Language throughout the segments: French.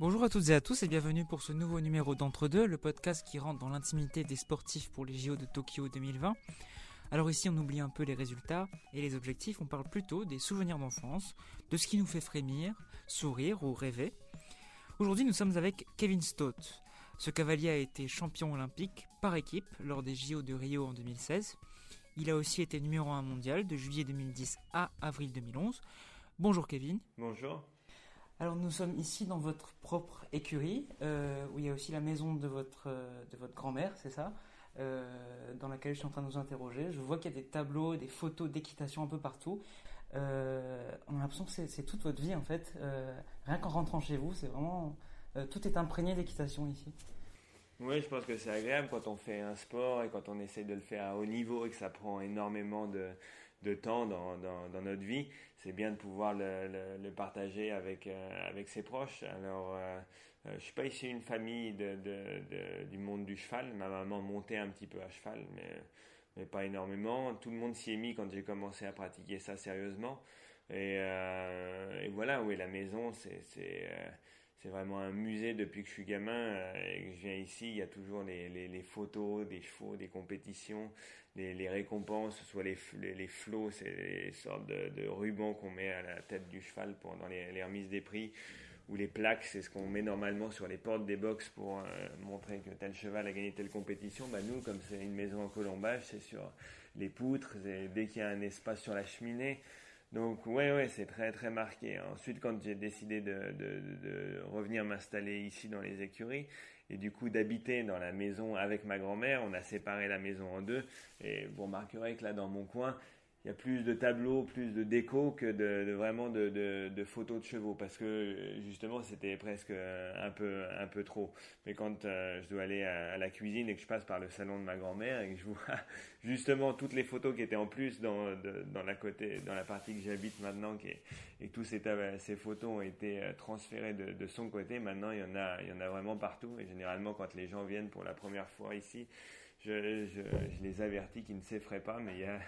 Bonjour à toutes et à tous et bienvenue pour ce nouveau numéro d'Entre-deux, le podcast qui rentre dans l'intimité des sportifs pour les JO de Tokyo 2020. Alors ici on oublie un peu les résultats et les objectifs, on parle plutôt des souvenirs d'enfance, de ce qui nous fait frémir, sourire ou rêver. Aujourd'hui nous sommes avec Kevin Stott. Ce cavalier a été champion olympique par équipe lors des JO de Rio en 2016. Il a aussi été numéro 1 mondial de juillet 2010 à avril 2011. Bonjour Kevin. Bonjour. Alors nous sommes ici dans votre propre écurie, euh, où il y a aussi la maison de votre, euh, de votre grand-mère, c'est ça euh, Dans laquelle je suis en train de vous interroger. Je vois qu'il y a des tableaux, des photos d'équitation un peu partout. on a l'impression que c'est toute votre vie en fait. rien qu'en rentrant chez vous, c'est vraiment... tout est imprégné d'équitation ici. Oui, je pense que c'est agréable quand on fait un sport et quand on essaie de le faire à haut niveau et que ça prend énormément de, de temps dans, dans, notre vie. C'est bien de pouvoir le, le, partager avec, euh, avec ses proches. Alors, euh, euh, je suis pas issu d'une famille de, de, du monde du cheval. Ma maman montait un petit peu à cheval, mais, mais pas énormément. Tout le monde s'y est mis quand j'ai commencé à pratiquer ça sérieusement. Et, et voilà, oui, la maison, c'est c'est vraiment un musée depuis que je suis gamin euh, et que je viens ici. Il y a toujours les, les photos des chevaux, des compétitions, les, récompenses, soit les, les, flots, c'est les sortes de, rubans qu'on met à la tête du cheval pendant les, remises des prix, ou les plaques, c'est ce qu'on met normalement sur les portes des box pour euh, montrer que tel cheval a gagné telle compétition. Bah nous, comme c'est une maison en colombage, c'est sur les poutres, dès qu'il y a un espace sur la cheminée. Donc ouais ouais c'est très très marqué. Ensuite quand j'ai décidé de, de revenir m'installer ici dans les écuries et du coup d'habiter dans la maison avec ma grand-mère, on a séparé la maison en deux. Et vous remarquerez que là dans mon coin il y a plus de tableaux, plus de déco que de, vraiment de, photos de chevaux parce que justement c'était presque un peu un peu trop. Mais quand euh, je dois aller à, la cuisine et que je passe par le salon de ma grand-mère et que je vois justement toutes les photos qui étaient en plus dans dans la côté dans la partie que j'habite maintenant et tous ces ces photos ont été euh, transférées de, son côté. Maintenant il y en a il y en a vraiment partout et généralement quand les gens viennent pour la première fois ici, je, je, je les avertis qu'ils ne s'effraient pas, mais il y a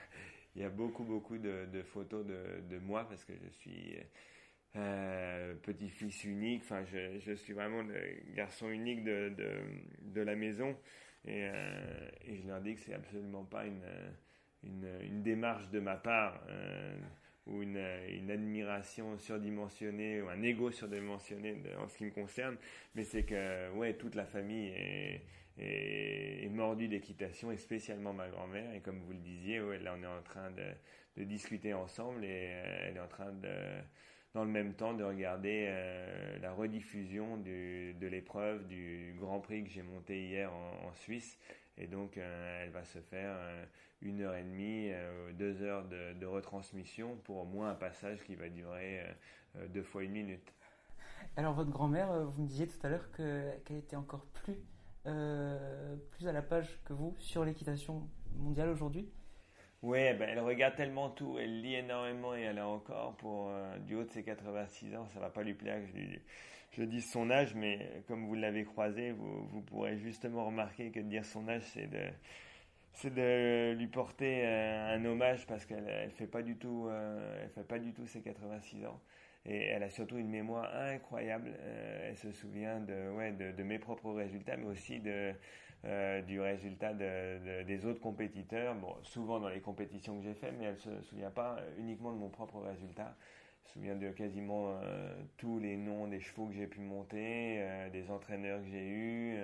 il y a beaucoup, beaucoup de, photos de, moi parce que je suis euh, petit-fils unique. Enfin, je, suis vraiment le garçon unique de, de, la maison. Et, euh, et, je leur dis que c'est absolument pas une, une, démarche de ma part euh, ou une, une, admiration surdimensionnée ou un ego surdimensionné en ce qui me concerne, mais c'est que ouais, toute la famille est est, mordu d'équitation, et spécialement ma grand-mère. Et comme vous le disiez, là on est en train de, discuter ensemble et euh, elle est en train dans le même temps, de regarder euh, la rediffusion de l'épreuve du Grand Prix que j'ai monté hier en, Suisse. Et donc euh, elle va se faire une heure et demie, deux heures de, retransmission pour au moins un passage qui va durer deux fois une minute. Alors votre grand-mère, vous me disiez tout à l'heure qu'elle était encore plus euh, plus à la page que vous sur l'équitation mondiale aujourd'hui Oui, ben, elle regarde tellement tout, elle lit énormément et elle a encore, pour euh, du haut de ses 86 ans, ça va pas lui plaire que je, je dise son âge, mais comme vous l'avez croisé, vous, vous pourrez justement remarquer que de dire son âge, c'est de c'est de lui porter euh, un hommage parce qu'elle elle fait pas du tout elle fait pas du tout ses 86 ans et elle a surtout une mémoire incroyable. Euh, elle se souvient de, ouais, de, mes propres résultats, mais aussi de, euh, du résultat de, des autres compétiteurs. Bon, souvent dans les compétitions que j'ai faites, mais elle se souvient pas uniquement de mon propre résultat. Elle se souvient de quasiment euh, tous les noms des chevaux que j'ai pu monter, des entraîneurs que j'ai eus,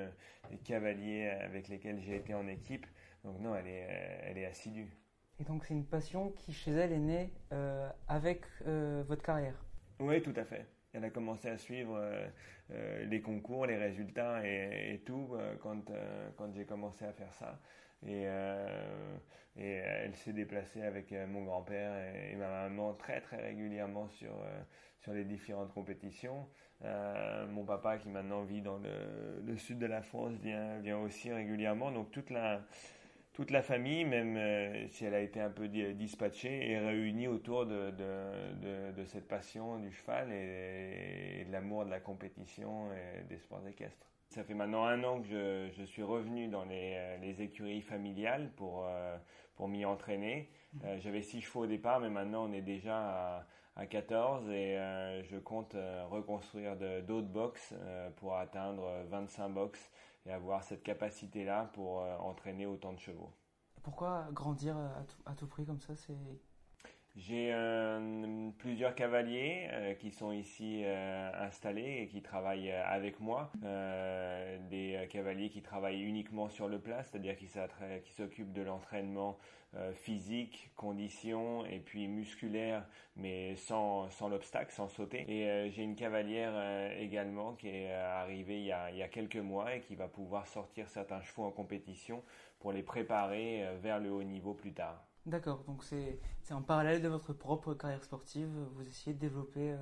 des cavaliers avec lesquels j'ai été en équipe. Donc non, elle est, elle est assidue. Et donc c'est une passion qui chez elle est née avec votre carrière oui, tout à fait. Elle a commencé à suivre euh, euh, les concours, les résultats et, tout euh, quand, quand j'ai commencé à faire ça. Et, elle s'est déplacée avec mon grand-père et, ma maman très très régulièrement sur, sur les différentes compétitions. mon papa qui maintenant vit dans le, le, sud de la France vient, vient aussi régulièrement. Donc toute la toute la famille, même euh, si elle a été un peu dispatchée, est réunie autour de, de, de, cette passion du cheval et, de l'amour de la compétition et des sports équestres. Ça fait maintenant un an que je, je suis revenu dans les, euh, les écuries familiales pour, euh, pour m'y entraîner. J'avais six chevaux au départ, mais maintenant on est déjà à, à 14 et je compte reconstruire d'autres box pour atteindre 25 box et avoir cette capacité-là pour euh, entraîner autant de chevaux. Pourquoi grandir à tout, à tout prix comme ça c'est... J'ai euh, plusieurs cavaliers euh, qui sont ici installés et qui travaillent avec moi. des cavaliers qui travaillent uniquement sur le plat, c'est-à-dire qui s'occupent de l'entraînement euh, physique, condition et puis musculaire, mais sans, l'obstacle, sans sauter. Et euh, j'ai une cavalière euh, également qui est arrivée il y, a, quelques mois et qui va pouvoir sortir certains chevaux en compétition pour les préparer vers le haut niveau plus tard. D'accord, donc c'est en parallèle de votre propre carrière sportive, vous essayez de développer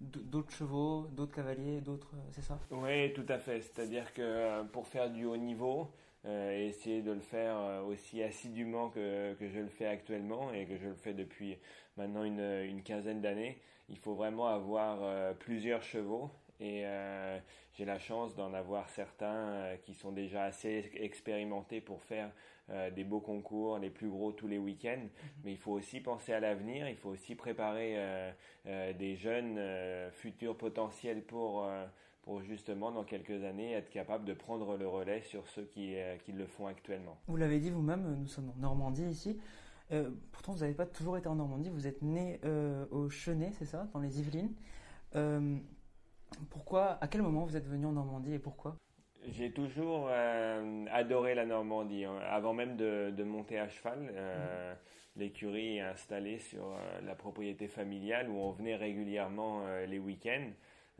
d'autres chevaux, d'autres cavaliers, d'autres, c'est ça? Oui, tout à fait. C'est-à-dire que pour faire du haut niveau, euh, et essayer de le faire euh, aussi assidûment que, que, je le fais actuellement et que je le fais depuis maintenant une, une quinzaine d'années. Il faut vraiment avoir euh, plusieurs chevaux et j'ai la chance d'en avoir certains qui sont déjà assez expérimentés pour faire des beaux concours, les plus gros tous les week-ends. Mhm. Mais il faut aussi penser à l'avenir, il faut aussi préparer des jeunes futurs potentiels pour pour justement dans quelques années être capable de prendre le relais sur ceux qui, euh, qui le font actuellement. Vous l'avez dit vous-même, nous sommes en Normandie ici. Euh, pourtant, vous n'avez pas toujours été en Normandie. Vous êtes né euh, au Chenet, c'est ça, dans les Yvelines. pourquoi, à quel moment vous êtes venu en Normandie et pourquoi? J'ai toujours adoré la Normandie. Hein. Avant même de, de monter à cheval, mmh. l'écurie est installée sur la propriété familiale où on venait régulièrement les week-ends.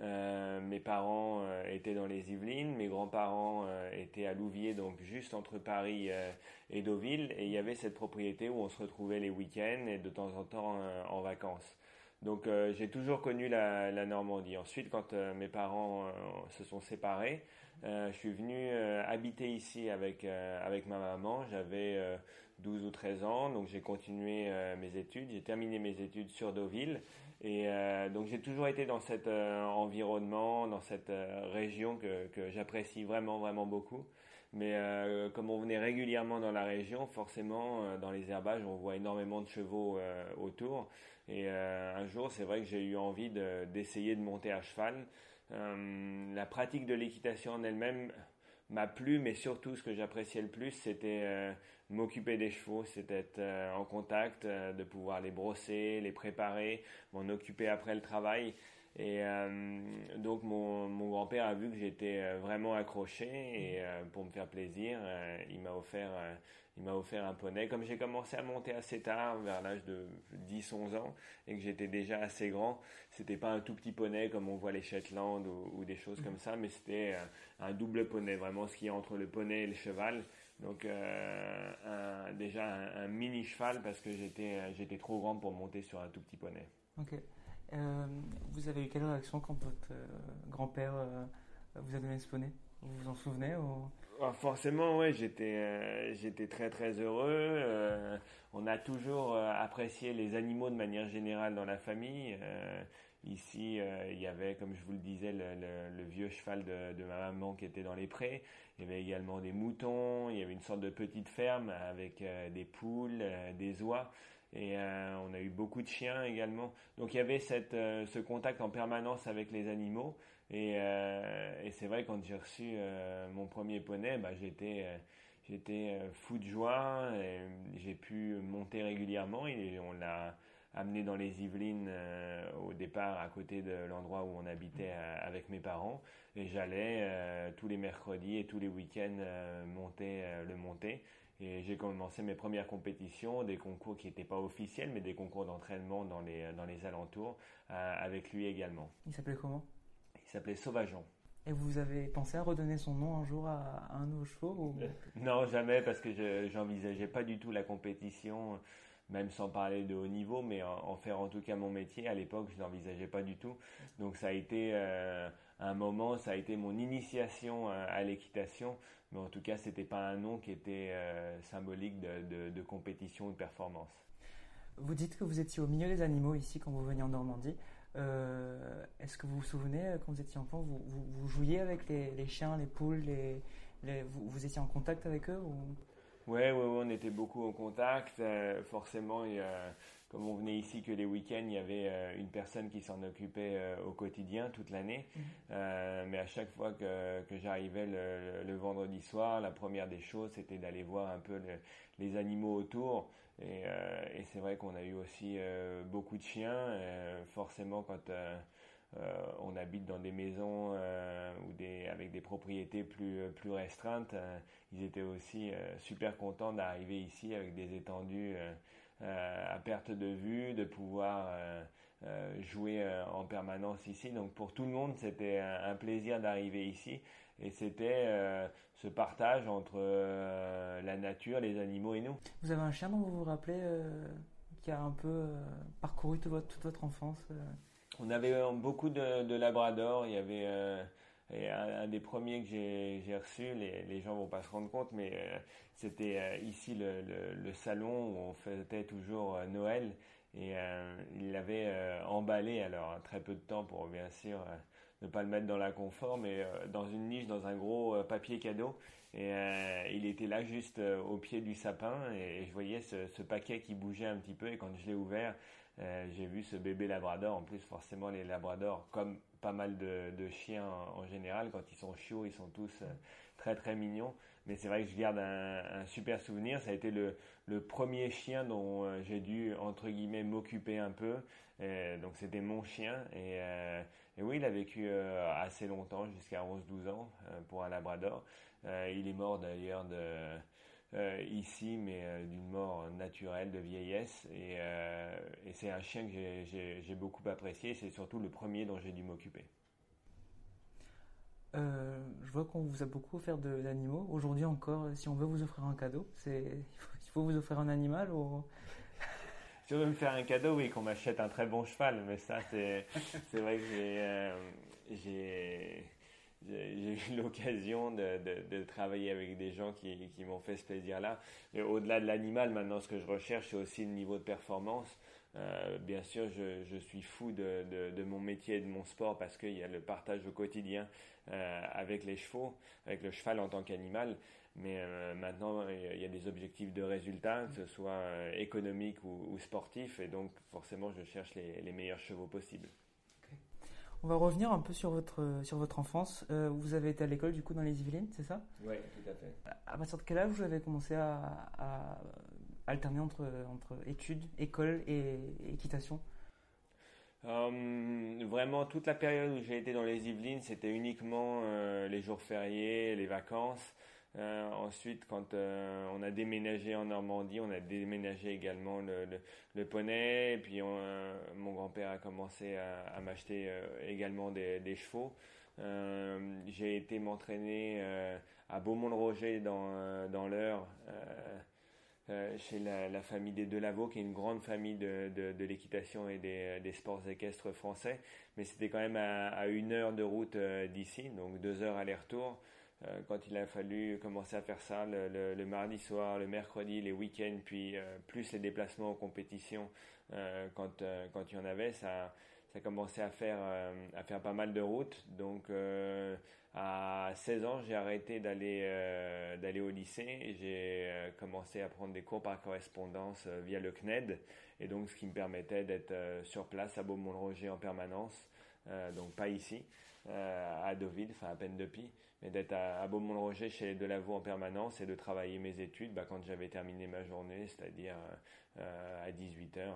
Euh, mes parents euh, étaient dans les Yvelines, mes grands-parents euh, étaient à Louviers, donc juste entre Paris et Deauville, et il y avait cette propriété où on se retrouvait les week-ends et de temps en temps en vacances. Donc j'ai toujours connu la, Normandie. Ensuite, quand mes parents se sont séparés, je suis venu habiter ici avec avec ma maman. J'avais 12 ou 13 ans, donc j'ai continué mes études. J'ai terminé mes études sur Deauville et euh, donc j'ai toujours été dans cet euh, environnement, dans cette euh, région que, que j'apprécie vraiment, vraiment beaucoup. Mais comme on venait régulièrement dans la région, forcément, dans les herbages, on voit énormément de chevaux autour. Et un jour, c'est vrai que j'ai eu envie d'essayer de, monter à cheval. la pratique de l'équitation en elle-même m'a plu, mais surtout ce que j'appréciais le plus, c'était m'occuper des chevaux, c'était être euh, en contact, euh, de pouvoir les brosser, les préparer, m'en occuper après le travail. Et euh, donc mon, mon grand-père a vu que j'étais vraiment accroché et pour me faire plaisir, il m'a offert il m'a offert un poney. Comme j'ai commencé à monter assez tard, vers l'âge de 10-11 ans, et que j'étais déjà assez grand, c'était pas un tout petit poney comme on voit les Shetland ou, des choses comme ça, mais c'était un double poney, vraiment ce qui est entre le poney et le cheval. Donc euh, déjà un, mini cheval parce que j'étais euh, j'étais trop grand pour monter sur un tout petit poney. Ok. Euh, vous avez eu quelle réaction quand votre grand-père vous a donné ce poney? Vous vous en souvenez ou... Ah, forcément, ouais, j'étais j'étais très très heureux. on a toujours apprécié les animaux de manière générale dans la famille. Ici, il y avait, comme je vous le disais, le, vieux cheval de, ma maman qui était dans les prés. Il y avait également des moutons, il y avait une sorte de petite ferme avec euh, des poules, euh, des oies. Et euh, on a eu beaucoup de chiens également. Donc il y avait ce contact en permanence avec les animaux. Et, et c'est vrai quand j'ai reçu mon premier poney, bah, j'étais j'étais fou de joie. J'ai pu monter régulièrement et on l'a amené dans les Yvelines euh, au départ à côté de l'endroit où on habitait euh, avec mes parents et j'allais euh, tous les mercredis et tous les week-ends monter le monter et j'ai commencé mes premières compétitions, des concours qui n'étaient pas officiels mais des concours d'entraînement dans les alentours avec lui également. Il s'appelait comment? Il s'appelait Sauvageon. Et vous avez pensé à redonner son nom un jour à, un de vos chevaux Non, jamais, parce que je n'envisageais pas du tout la compétition même sans parler de haut niveau, mais en, faire en tout cas mon métier. À l'époque, je n'envisageais pas du tout. Donc ça a été euh, un moment, ça a été mon initiation à, l'équitation mais en tout cas, c'était pas un nom qui était symbolique de, de, compétition ou de performance. Vous dites que vous étiez au milieu des animaux ici quand vous veniez en Normandie. Est-ce que vous vous souvenez, quand vous étiez enfant, vous, jouiez avec les, chiens, les poules, les, vous, étiez en contact avec eux ou... Ouais, ouais, on était beaucoup en contact. forcément, il y a comme on venait ici que les week-ends, il y avait euh, une personne qui s'en occupait euh, au quotidien toute l'année. Mhm. Euh, mais à chaque fois que, que j'arrivais le, vendredi soir, la première des choses, c'était d'aller voir un peu les animaux autour. Et, et c'est vrai qu'on a eu aussi beaucoup de chiens. forcément, quand on habite dans des maisons ou des, avec des propriétés plus, plus restreintes, ils étaient aussi super contents d'arriver ici avec des étendues à perte de vue, de pouvoir euh, euh, jouer en permanence ici. Donc pour tout le monde, c'était un, plaisir d'arriver ici. Et c'était ce partage entre la nature, les animaux et nous. Vous avez un chien dont vous vous rappelez qui a un peu parcouru toute votre, toute votre enfance On avait beaucoup de, de labradors. Il y avait et un, des premiers que j'ai reçu, les, les gens vont pas se rendre compte, mais euh, c'était euh, ici le, salon où on fêtait toujours euh, Noël. Et il l'avait emballé, alors très peu de temps pour bien sûr ne pas le mettre dans la confort, mais dans une niche, dans un gros papier cadeau. Et il était là juste au pied du sapin et, je voyais ce, ce, paquet qui bougeait un petit peu. Et quand je l'ai ouvert, j'ai vu ce bébé labrador. En plus, forcément, les labradors, comme pas mal de, chiens en, général. Quand ils sont chiots, ils sont tous euh, très très mignons. Mais c'est vrai que je garde un, super souvenir. Ça a été le, premier chien dont euh, j'ai dû, entre guillemets, m'occuper un peu. donc c'était mon chien. Et, euh, et, oui, il a vécu assez longtemps, jusqu'à 11-12 ans, pour un labrador. il est mort d'ailleurs de euh, ici, mais euh, d'une mort naturelle de vieillesse. Et, euh, et c'est un chien que j'ai beaucoup apprécié. C'est surtout le premier dont j'ai dû m'occuper. je vois qu'on vous a beaucoup offert d'animaux. Aujourd'hui encore, si on veut vous offrir un cadeau, c'est il faut vous offrir un animal ou? Si on veut me faire un cadeau, oui, qu'on m'achète un très bon cheval. Mais ça, c'est vrai que j'ai j'ai eu l'occasion de, travailler avec des gens qui, m'ont fait ce plaisir-là. Au-delà de l'animal, maintenant, ce que je recherche, c'est aussi le niveau de performance. Euh, bien sûr, je, suis fou de, mon métier et de mon sport parce qu'il y a le partage au quotidien euh, avec les chevaux, avec le cheval en tant qu'animal. Mais euh, maintenant, il y a des objectifs de résultats, que ce soit économiques ou, sportifs, et donc forcément, je cherche les meilleurs chevaux possibles. On va revenir un peu sur votre, sur votre enfance. Euh, vous avez été à l'école du coup dans les Yvelines, c'est ça? Oui, tout à fait. À partir de quel âge vous avez commencé à, alterner entre, entre études, école et équitation? Euh, vraiment, toute la période où j'ai été dans les Yvelines, c'était uniquement euh, les jours fériés, les vacances. Euh, ensuite, quand euh, on a déménagé en Normandie, on a déménagé également le, le, poney. Puis, euh, mon grand-père a commencé à, m'acheter également des, des chevaux. J'ai été m'entraîner à Beaumont-le-Roger dans, dans chez la, famille des Delaveau, qui est une grande famille de, de, de l'équitation et des, des, sports équestres français. Mais c'était quand même à, à, une heure de route d'ici, donc deux heures aller-retour. Euh, quand il a fallu commencer à faire ça le, mardi soir, le mercredi, les week-ends, puis euh, plus les déplacements en compétition euh, quand, quand il y en avait, ça, ça commençait à faire, à faire pas mal de routes. Donc à 16 ans, j'ai arrêté d'aller d'aller au lycée et j'ai commencé à prendre des cours par correspondance via le CNED et donc ce qui me permettait d'être sur place à Beaumont-le-Roger en permanence, donc pas ici, à Deauville, enfin à peine depuis mais d'être à, Beaumont-le-Roger chez les Delavaux en permanence et de travailler mes études bah, quand j'avais terminé ma journée, c'est-à-dire euh, à 18h.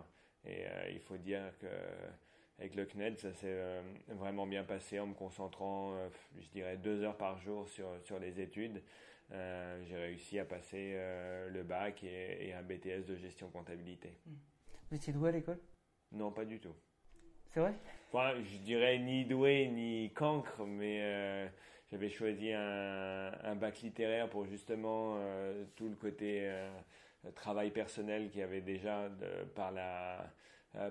Et euh, il faut dire que avec le CNED, ça s'est euh, vraiment bien passé en me concentrant, je dirais, deux heures par jour sur, sur les études. J'ai réussi à passer le bac et, un BTS de gestion comptabilité. Vous étiez doué à l'école? Non, pas du tout. C'est vrai? Enfin, Je dirais ni doué ni cancre, mais j'avais choisi un, bac littéraire pour justement euh, tout le côté euh, travail personnel qu'il y avait déjà par la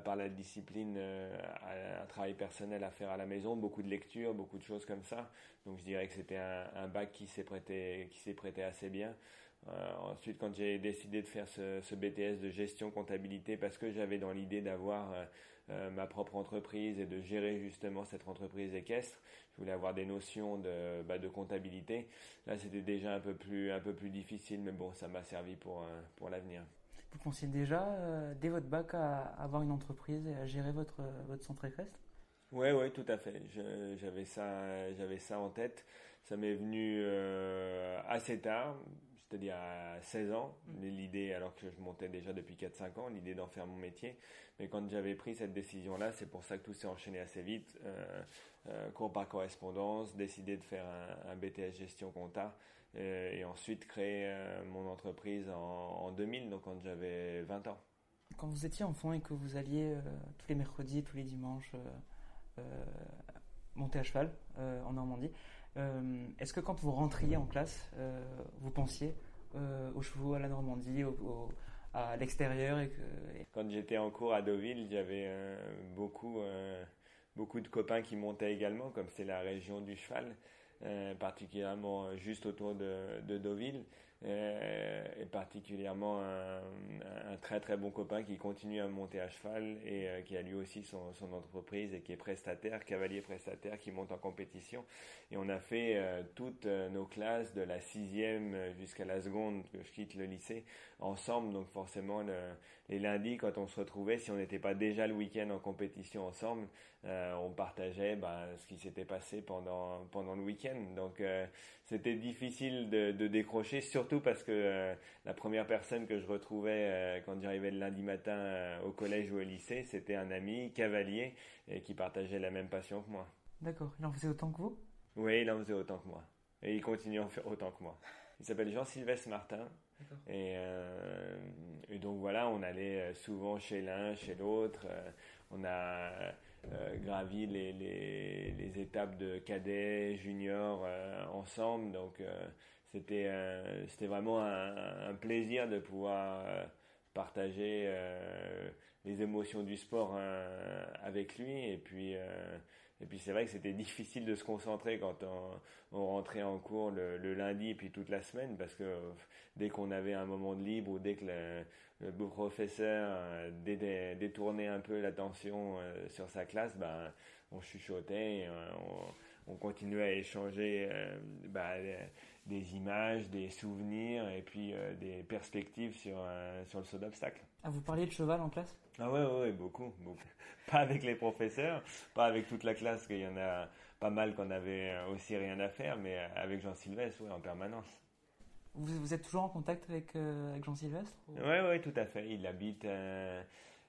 par la discipline, un, travail personnel à faire à la maison, beaucoup de lectures, beaucoup de choses comme ça. Donc je dirais que c'était un, bac qui s'est prêté, qui s'est prêté assez bien. ensuite, quand j'ai décidé de faire ce, BTS de gestion comptabilité, parce que j'avais dans l'idée d'avoir euh, ma propre entreprise et de gérer justement cette entreprise équestre. Je voulais avoir des notions de, bah, de comptabilité. Là, c'était déjà un peu plus un peu plus difficile, mais bon, ça m'a servi pour euh, pour l'avenir. Vous pensiez déjà euh, dès votre bac à avoir une entreprise et à gérer votre votre centre équestre? Oui, oui, tout à fait. J'avais ça j'avais ça en tête. Ça m'est venu assez tard c'est-à-dire à 16 ans, mm. l'idée, alors que je montais déjà depuis 4-5 ans, l'idée d'en faire mon métier. Mais quand j'avais pris cette décision-là, c'est pour ça que tout s'est enchaîné assez vite. Euh, euh, cours par correspondance, décider de faire un, BTS gestion compta euh, et ensuite créer mon entreprise en, 2000, donc quand j'avais 20 ans. Quand vous étiez enfant et que vous alliez tous les mercredis, tous les dimanches monter à cheval en Normandie, euh, est-ce que quand vous rentriez en classe, euh, vous pensiez euh, aux chevaux, à la Normandie, à l'extérieur et que... Quand j'étais en cours à Deauville, j'avais beaucoup, beaucoup de copains qui montaient également, comme c'est la région du cheval, particulièrement juste autour de, de Deauville. Euh, et particulièrement un, très très bon copain qui continue à monter à cheval et euh, qui a lui aussi son, son, entreprise et qui est prestataire, cavalier prestataire, qui monte en compétition. Et on a fait euh, toutes nos classes de la sixième jusqu'à la seconde que je quitte le lycée ensemble. Donc forcément le, les lundis quand on se retrouvait, si on n'était pas déjà le week-end en compétition ensemble, on partageait bah, ce qui s'était passé pendant pendant le week-end. Donc c'était difficile de, de décrocher, surtout parce que euh, la première personne que je retrouvais euh, quand j'arrivais le lundi matin euh, au collège ou au lycée, c'était un ami cavalier et qui partageait la même passion que moi. D'accord. Il en faisait autant que vous? Oui, il en faisait autant que moi. Et il continue à en faire autant que moi. Il s'appelle Jean-Sylvestre Martin. Et, et, donc voilà, on allait souvent chez l'un, chez l'autre. on a gravi les, les, les, étapes de cadet, junior ensemble. Donc c'était euh, c'était vraiment un, plaisir de pouvoir euh, partager euh, les émotions du sport avec lui et puis et puis c'est vrai que c'était difficile de se concentrer quand on, on rentrait en cours le, le, lundi et puis toute la semaine parce que dès qu'on avait un moment de libre ou dès que le, le professeur détournait un peu l'attention sur sa classe, ben on chuchotait, on, on, continuait à échanger ben, des images, des souvenirs et puis euh, des perspectives sur, euh, sur le saut d'obstacle. Ah, vous parliez de cheval en classe? Ah ouais, ouais, beaucoup, beaucoup. Pas avec les professeurs, pas avec toute la classe, qu'il y en a pas mal qu'on avait euh, aussi rien à faire, mais avec Jean Sylvestre, en permanence. Vous, vous, êtes toujours en contact avec, avec Jean Sylvestre Oui, ouais, tout à fait. Il habite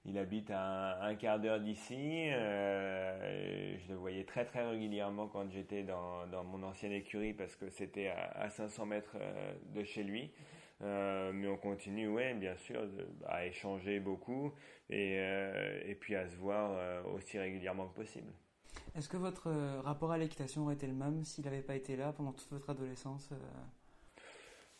il habite à un, quart d'heure d'ici. Euh, je le voyais très très régulièrement quand j'étais dans, dans, mon ancienne écurie parce que c'était à, 500 mètres euh, de chez lui. Euh, mais on continue, ouais, bien sûr, à échanger beaucoup et, et puis à se voir aussi régulièrement que possible. Est-ce que votre rapport à l'équitation aurait été le même s'il n'avait pas été là pendant toute votre adolescence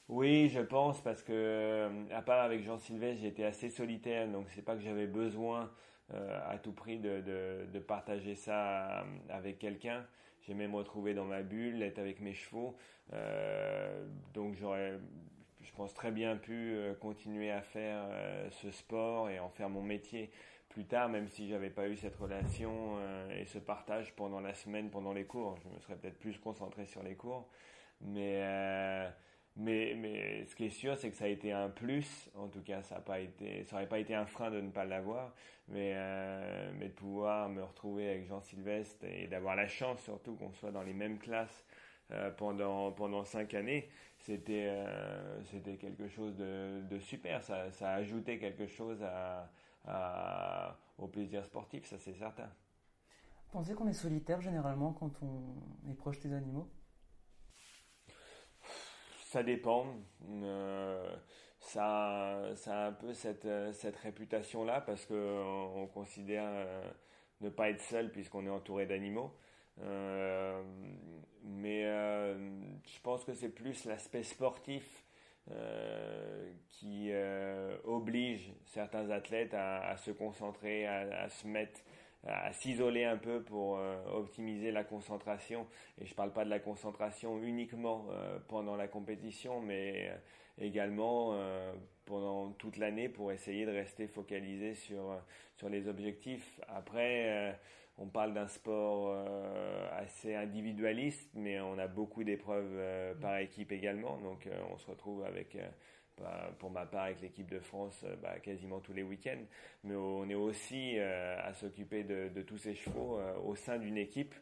oui, je pense parce que euh, à part avec Jean Sylvestre, j'étais assez solitaire, donc c'est pas que j'avais besoin euh, à tout prix de, de, de partager ça euh, avec quelqu'un. J'aimais me retrouver dans ma bulle, être avec mes chevaux, euh, donc j'aurais, je pense très bien pu continuer à faire ce sport et en faire mon métier plus tard, même si j'avais pas eu cette relation et ce partage pendant la semaine, pendant les cours. Je me serais peut-être plus concentré sur les cours, mais mais, ce qui est sûr, c'est que ça a été un plus. En tout cas, ça n'a pas été, un frein de ne pas l'avoir. Mais, euh, de pouvoir me retrouver avec Jean Sylvestre et d'avoir la chance surtout qu'on soit dans les mêmes classes euh, pendant cinq années, c'était euh, quelque chose de, super. Ça, ça a ajouté quelque chose au plaisir sportif, ça c'est certain. Pensez qu'on est solitaire généralement quand on est proche des animaux? Ça dépend. Euh, ça, a un peu cette, cette réputation-là parce qu'on on considère euh, ne pas être seul puisqu'on est entouré d'animaux. Euh, mais je pense que c'est plus l'aspect sportif qui oblige certains athlètes à, se concentrer, à, se mettre à s'isoler un peu pour optimiser la concentration. Et je ne parle pas de la concentration uniquement pendant la compétition, mais également pendant toute l'année pour essayer de rester focalisé sur, sur les objectifs. Après, euh, on parle d'un sport euh, assez individualiste, mais on a beaucoup d'épreuves euh, par équipe également. Donc on se retrouve avec, bah, pour ma part, avec l'équipe de France bah, quasiment tous les week-ends. Mais on est aussi à s'occuper de, tous ces chevaux au sein d'une équipe.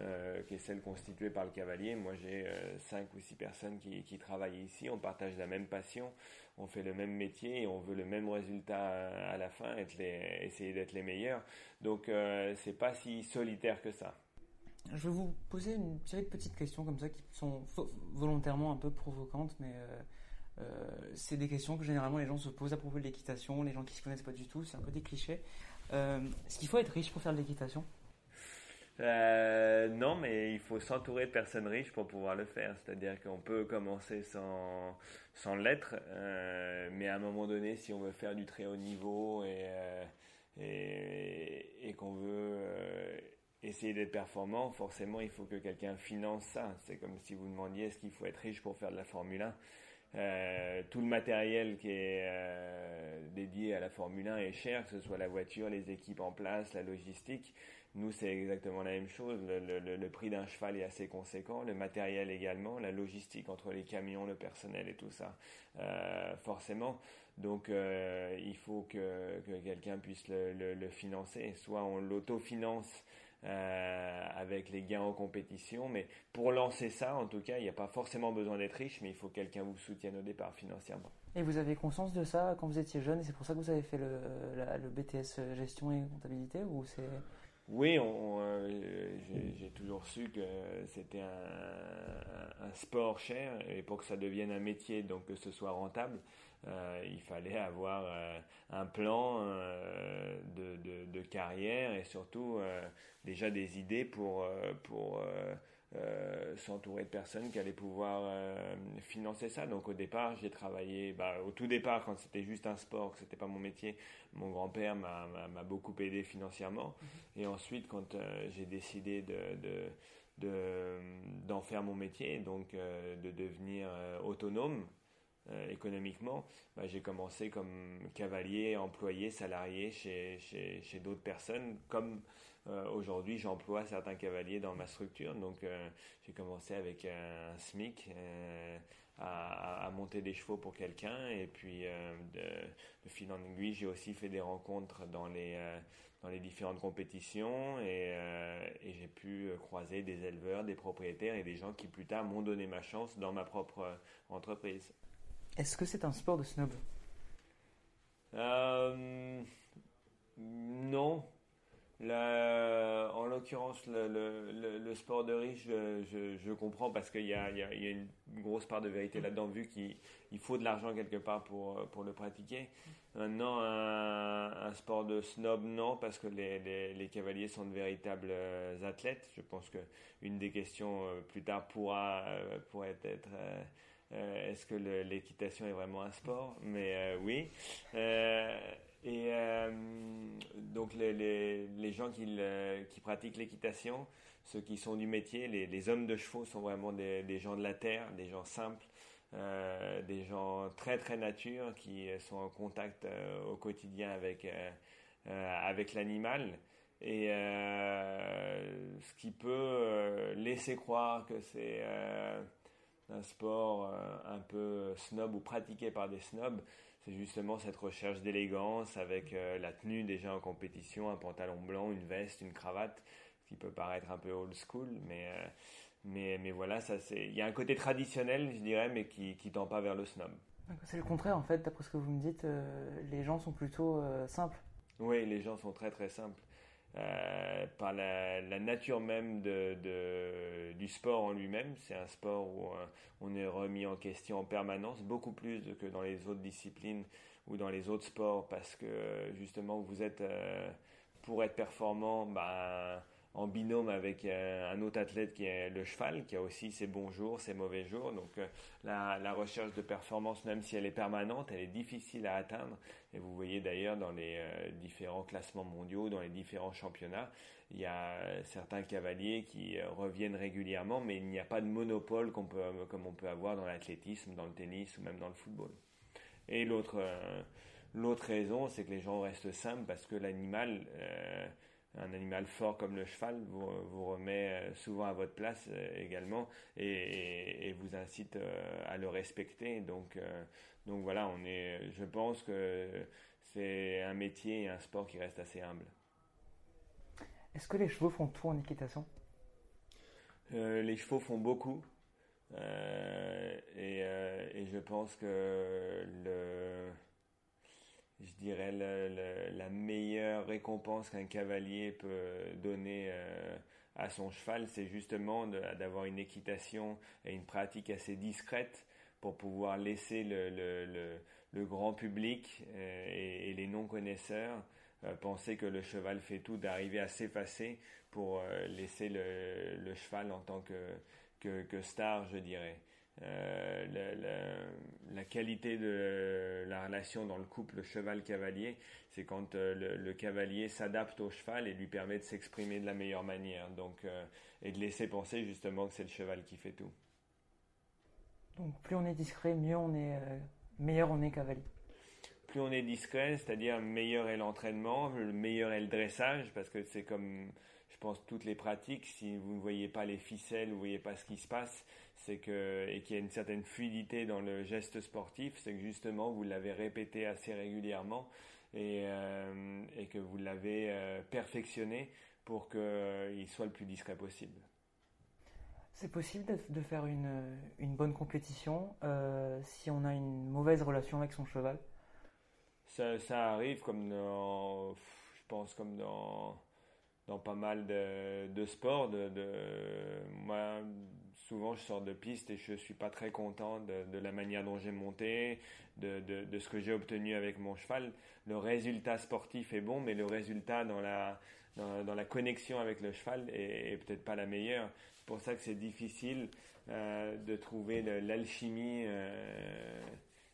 Euh, qui est celle constituée par le cavalier. Moi, j'ai euh, cinq ou six personnes qui, travaillent ici. On partage la même passion, on fait le même métier et on veut le même résultat à la fin, essayer d'être les meilleurs. Donc, euh, c'est pas si solitaire que ça. Je vais vous poser une série de petites questions comme ça qui sont volontairement un peu provocantes, mais c'est des questions que généralement les gens se posent à propos de l'équitation, les gens qui ne se connaissent pas du tout, c'est un peu des clichés. Est-ce qu'il faut être riche pour faire de l'équitation? Euh, non, mais il faut s'entourer de personnes riches pour pouvoir le faire. C'est-à-dire qu'on peut commencer sans, sans l'être, euh, mais à un moment donné, si on veut faire du très haut niveau et, euh, et, qu'on veut euh, essayer d'être performant, forcément, il faut que quelqu'un finance ça. C'est comme si vous demandiez est-ce qu'il faut être riche pour faire de la Formule 1 euh, tout le matériel qui est euh, dédié à la Formule 1 est cher, que ce soit la voiture, les équipes en place, la logistique. Nous, c'est exactement la même chose. Le, prix d'un cheval est assez conséquent, le matériel également, la logistique entre les camions, le personnel et tout ça, euh, forcément. Donc, il faut que, que quelqu'un puisse le, le, financer. Soit on l'autofinance euh, avec les gains en compétition. Mais pour lancer ça, en tout cas, il n'y a pas forcément besoin d'être riche, mais il faut que quelqu'un vous soutienne au départ financièrement. Et vous avez conscience de ça quand vous étiez jeune et c'est pour ça que vous avez fait le, le BTS gestion et comptabilité ou c'est oui, euh, j'ai toujours su que c'était un, sport cher et pour que ça devienne un métier, donc que ce soit rentable, euh, il fallait avoir euh, un plan de, de, de, carrière et surtout déjà des idées pour, pour euh, s'entourer de personnes qui allaient pouvoir euh, financer ça. Donc au départ, j'ai travaillé, bah, au tout départ, quand c'était juste un sport, que c'était pas mon métier, mon grand-père m'a beaucoup aidé financièrement. Mm-hmm. Et ensuite, quand euh, j'ai décidé de, de d'en faire mon métier, donc de devenir autonome économiquement, bah, j'ai commencé comme cavalier, employé, salarié chez, chez, chez d'autres personnes, comme euh, aujourd'hui, j'emploie certains cavaliers dans ma structure. Donc, euh, j'ai commencé avec un, SMIC euh, à, monter des chevaux pour quelqu'un. Et puis, de, de, fil en aiguille, j'ai aussi fait des rencontres dans les, dans les différentes compétitions. Et, et j'ai pu croiser des éleveurs, des propriétaires et des gens qui, plus tard, m'ont donné ma chance dans ma propre entreprise. Est-ce que c'est un sport de snob? Non, Là, en l'occurrence, le, le, le, sport de riche, je, je, comprends parce qu'il y a, y, y a, une grosse part de vérité là-dedans, vu qu'il il faut de l'argent quelque part pour, pour le pratiquer. Maintenant, un, sport de snob, non, parce que les, les, cavaliers sont de véritables euh, athlètes. Je pense que une des questions euh, plus tard pourra, euh, pourrait être est-ce que l'équitation est vraiment un sport? Mais oui. Et euh, donc les, gens qui, pratiquent l'équitation, ceux qui sont du métier, les, hommes de chevaux sont vraiment des, gens de la terre, des gens simples, euh, des gens très très nature qui sont en contact euh, au quotidien avec l'animal. Et ce qui peut laisser croire que c'est un sport un peu snob ou pratiqué par des snobs, c'est justement cette recherche d'élégance avec euh, la tenue déjà en compétition, un pantalon blanc, une veste, une cravate, qui peut paraître un peu old school, mais euh, mais mais voilà, ça c'est il y a un côté traditionnel, je dirais, mais qui qui tend pas vers le snob. C'est le contraire en fait, d'après ce que vous me dites, euh, les gens sont plutôt simples. Oui, les gens sont très très simples. Euh, par la, nature même du sport en lui-même. C'est un sport où euh, on est remis en question en permanence, beaucoup plus que dans les autres disciplines ou dans les autres sports, parce que justement vous êtes, euh, pour être performant, ben, en binôme avec un autre athlète qui est le cheval, qui a aussi ses bons jours, ses mauvais jours. Donc la, la, recherche de performance, même si elle est permanente, elle est difficile à atteindre. Et vous voyez d'ailleurs dans les différents classements mondiaux, dans les différents championnats, il y a certains cavaliers qui reviennent régulièrement, mais il n'y a pas de monopole qu'on peut, comme on peut avoir dans l'athlétisme, dans le tennis ou même dans le football. Et l'autre L'autre raison, c'est que les gens restent simples parce que l'animal, euh, un animal fort comme le cheval, vous, remet euh, souvent à votre place euh, également et, vous incite à le respecter. Donc, donc voilà, on est, je pense que c'est un métier et un sport qui reste assez humble. Est-ce que les chevaux font tout en équitation? Les chevaux font beaucoup. et, et, je pense que le, je dirais, la meilleure récompense qu'un cavalier peut donner euh, à son cheval, c'est justement d'avoir une équitation et une pratique assez discrète pour pouvoir laisser le, grand public euh, et, les non-connaisseurs euh, penser que le cheval fait tout, d'arriver à s'effacer pour laisser le, cheval en tant que, que star, je dirais. Euh, la, qualité de la relation dans le couple cheval-cavalier, c'est quand euh, le, cavalier s'adapte au cheval et lui permet de s'exprimer de la meilleure manière. Donc, euh, et de laisser penser justement que c'est le cheval qui fait tout. Donc plus on est discret, mieux on est, meilleur on est cavalier. Plus on est discret, c'est-à-dire meilleur est l'entraînement, meilleur est le dressage, parce que c'est comme pense toutes les pratiques, si vous ne voyez pas les ficelles, vous ne voyez pas ce qui se passe, c'est que et qu'il y a une certaine fluidité dans le geste sportif, c'est que justement vous l'avez répété assez régulièrement et, euh, et que vous l'avez euh, perfectionné pour qu'il soit le plus discret possible. C'est possible de, faire une, une, bonne compétition euh, si on a une mauvaise relation avec son cheval? Ça, ça, arrive comme dans, je pense comme dans, dans pas mal de, de sports. De, de, moi, souvent je sors de piste et je suis pas très content de, la manière dont j'ai monté, de, de, ce que j'ai obtenu avec mon cheval. Le résultat sportif est bon, mais le résultat dans la, dans, la connexion avec le cheval est, peut-être pas la meilleure. C'est pour ça que c'est difficile euh, de trouver l'alchimie euh,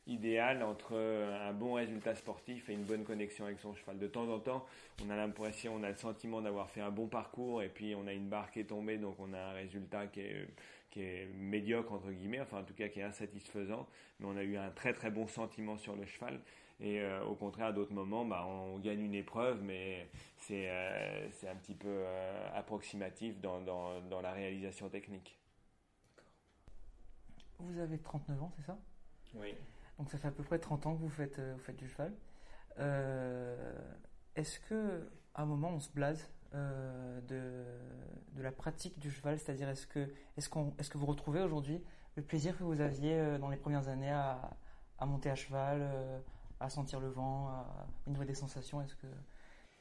idéale entre un bon résultat sportif et une bonne connexion avec son cheval. De temps en temps, on a l'impression, on a le sentiment d'avoir fait un bon parcours et puis on a une barre qui est tombée, donc on a un résultat qui est qui est médiocre entre guillemets, enfin en tout cas qui est insatisfaisant, mais on a eu un très très bon sentiment sur le cheval. Et euh, au contraire, à d'autres moments, bah, on gagne une épreuve, mais c'est euh, c'est un petit peu euh, approximatif dans, dans, dans, la réalisation technique. Vous avez 39 ans, c'est ça? Oui. Donc ça fait à peu près 30 ans que vous faites, faites du cheval. Est-ce que à un moment on se blase euh, de, la pratique du cheval? C'est-à-dire, est-ce que, est-ce, qu'on, est-ce que vous retrouvez aujourd'hui le plaisir que vous aviez euh, dans les premières années à, monter à cheval, euh, à sentir le vent, à, au niveau des sensations? Est-ce que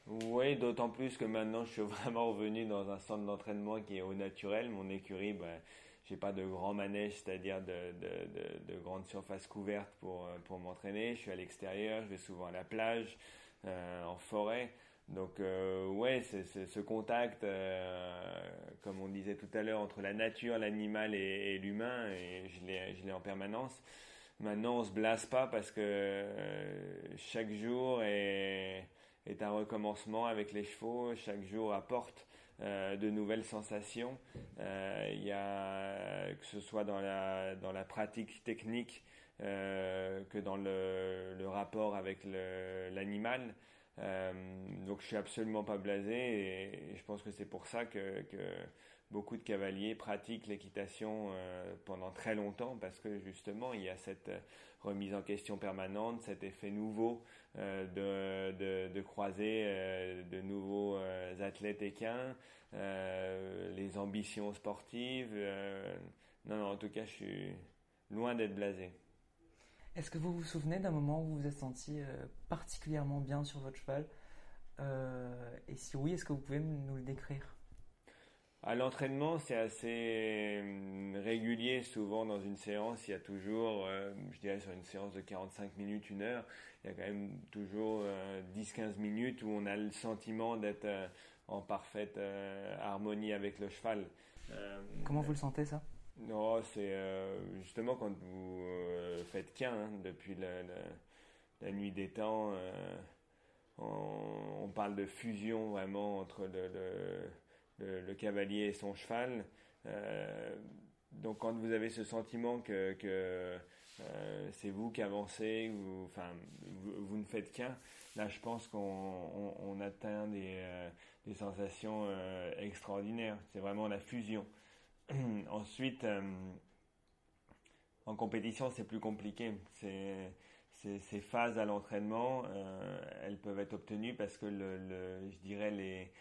oui, d'autant plus que maintenant je suis vraiment revenu dans un centre d'entraînement qui est au naturel. Mon écurie, ben, j'ai pas de grand manège, c'est-à-dire de, de, de, de grandes surfaces couvertes pour, pour m'entraîner. Je suis à l'extérieur, je vais souvent à la plage, en forêt. Donc euh, ouais, c'est ce contact, euh, comme on disait tout à l'heure, entre la nature, l'animal et, l'humain, et je l'ai en permanence. Maintenant, on se blase pas parce que euh, chaque jour est, est, un recommencement avec les chevaux, chaque jour apporte de nouvelles sensations. Il y a que ce soit dans la dans la pratique technique que dans le, le rapport avec l'animal. Euh, donc je suis absolument pas blasé et, je pense que c'est pour ça que, que, beaucoup de cavaliers pratiquent l'équitation euh, pendant très longtemps parce que justement il y a cette remise en question permanente, cet effet nouveau euh, de, de, de, croiser de nouveaux athlètes équins, les ambitions sportives. non, non, en tout cas je suis loin d'être blasé. Est-ce que vous vous souvenez d'un moment où vous vous êtes senti euh, particulièrement bien sur votre cheval? Euh, Et si oui, est-ce que vous pouvez nous le décrire? À l'entraînement, c'est assez euh, régulier. Souvent, dans une séance, il y a toujours, je dirais sur une séance de 45 minutes, une heure, il y a quand même toujours 10-15 minutes où on a le sentiment d'être en parfaite harmonie avec le cheval. Comment vous le sentez ça? Non, c'est justement quand vous faites qu'un hein, depuis la, nuit des temps. On, parle de fusion vraiment entre le, le cavalier et son cheval. donc quand vous avez ce sentiment que, euh, c'est vous qui avancez, vous, ne faites qu'un. Là, je pense qu'on atteint des, euh, sensations euh, extraordinaires. C'est vraiment la fusion. Ensuite, en compétition, c'est plus compliqué. ces phases à l'entraînement, elles peuvent être obtenues parce que, le, je dirais, les,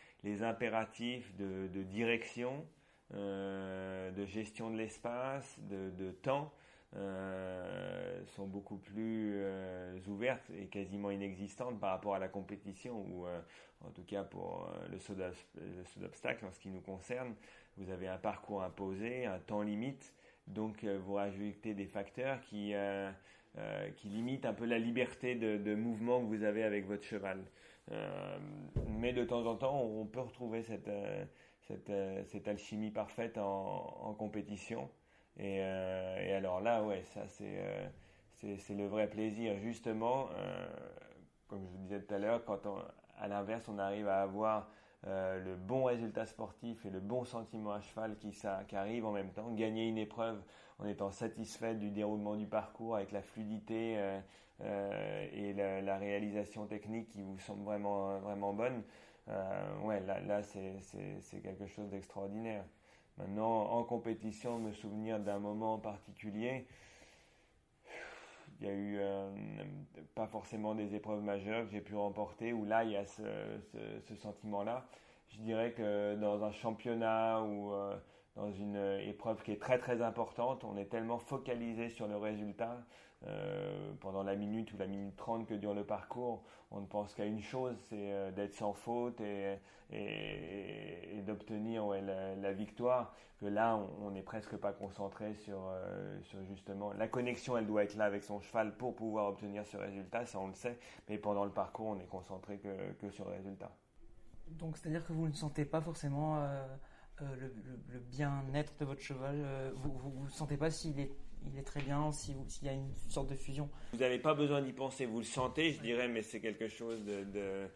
impératifs de, direction, de gestion de l'espace, de, temps, euh, sont beaucoup plus euh, ouvertes et quasiment inexistantes par rapport à la compétition ou euh, en tout cas pour le saut d'obstacle en ce qui nous concerne. Vous avez un parcours imposé un temps limite. Donc vous rajoutez des facteurs qui qui limitent un peu la liberté de, mouvement que vous avez avec votre cheval mais de temps en temps on peut retrouver cette cette, cette alchimie parfaite en, compétition euh, et, alors là, ouais, ça euh, c'est c'est le vrai plaisir. Justement, euh, comme je vous disais tout à l'heure, quand à l'inverse on arrive à avoir le bon résultat sportif et le bon sentiment à cheval qui, ça, qui arrive en même temps, gagner une épreuve en étant satisfait du déroulement du parcours avec la fluidité et la, réalisation technique qui vous semble vraiment, vraiment bonne, ouais, là, là c'est quelque chose d'extraordinaire. Maintenant, en compétition, me souvenir d'un moment particulier, il y a eu euh, pas forcément des épreuves majeures que j'ai pu remporter, où là, il y a ce, sentiment-là. Je dirais que dans un championnat ou euh, dans une épreuve qui est très très importante, on est tellement focalisé sur le résultat euh, pendant la minute ou la minute 30 que dure le parcours, on ne pense qu'à une chose, c'est euh, d'être sans faute et, d'obtenir la, victoire. Que là, on n'est presque pas concentré sur, euh, sur justement la connexion. Elle doit être là avec son cheval pour pouvoir obtenir ce résultat, ça on le sait. Mais pendant le parcours, on est concentré que, que sur le résultat. Donc, c'est-à-dire que vous ne sentez pas forcément le, le, bien-être de votre cheval. vous ne sentez pas s'il est il est très bien, s'il y a une sorte de fusion. Vous n'avez pas besoin d'y penser, vous le sentez, je dirais, mais c'est quelque chose de,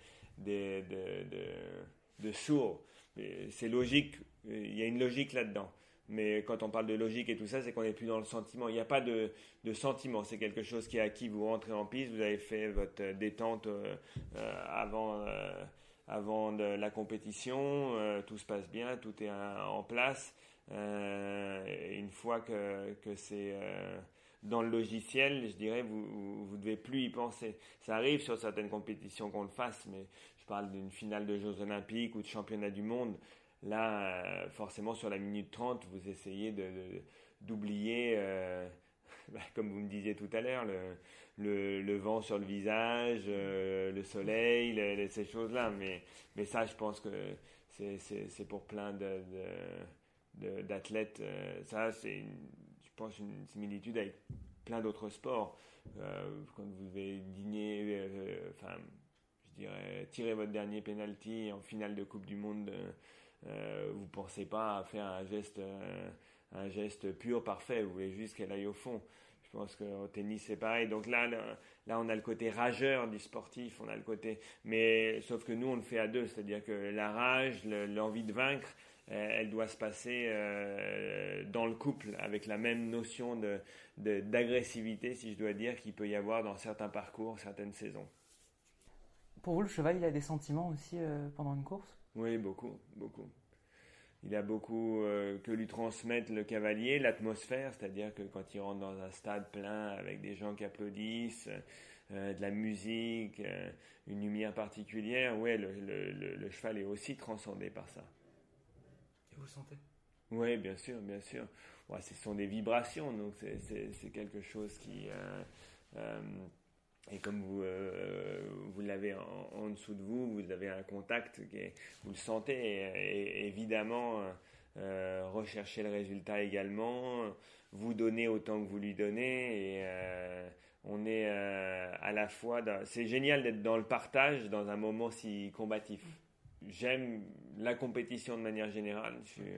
sourd. C'est logique, il y a une logique là-dedans. Mais quand on parle de logique et tout ça, c'est qu'on n'est plus dans le sentiment. Il n'y a pas de, sentiment. C'est quelque chose qui est acquis. Vous rentrez en piste, vous avez fait votre détente euh, euh, avant, euh, avant la compétition. tout se passe bien, tout est en place. Euh, une fois que, c'est euh, dans le logiciel, je dirais, vous, vous devez plus y penser. Ça arrive sur certaines compétitions qu'on le fasse, mais je parle d'une finale de Jeux Olympiques ou de championnat du monde. Là, euh, forcément, sur la minute 30, vous essayez d'oublier, bah, comme vous me disiez tout à l'heure, le, vent sur le visage, le soleil, ces choses-là. Mais, ça, je pense que c'est, pour plein de d'athlètes. Euh, ça, c'est, je pense, une similitude avec plein d'autres sports. Euh, quand vous devez dîner, euh, enfin, je dirais, tirer votre dernier penalty en finale de Coupe du Monde, vous pensez pas à faire un geste, un geste pur, parfait. Vous voulez juste qu'elle aille au fond. Je pense qu'au tennis c'est pareil. Donc là, là, on a le côté rageur du sportif, on a le côté, mais sauf que nous on le fait à deux, c'est-à-dire que la rage, l'envie de vaincre, euh, elle doit se passer euh, dans le couple avec la même notion de, d'agressivité, si je dois dire, qu'il peut y avoir dans certains parcours, certaines saisons. Pour vous, le cheval, il a des sentiments aussi euh, pendant une course? Oui, beaucoup, beaucoup. Il a beaucoup que lui transmettre le cavalier, l'atmosphère, c'est-à-dire que quand il rentre dans un stade plein avec des gens qui applaudissent, de la musique, une lumière particulière, ouais, le, le cheval est aussi transcendé par ça. Vous sentez Oui, bien sûr, bien sûr. Ouais, ce sont des vibrations, donc c'est quelque chose qui... Euh, euh, et comme vous, euh, vous l'avez en, dessous de vous, vous avez un contact, qui vous le sentez, et, évidemment, rechercher le résultat également, vous donner autant que vous lui donnez, et on est à la fois... C'est génial d'être dans le partage dans un moment si combatif j'aime la compétition de manière générale. Je suis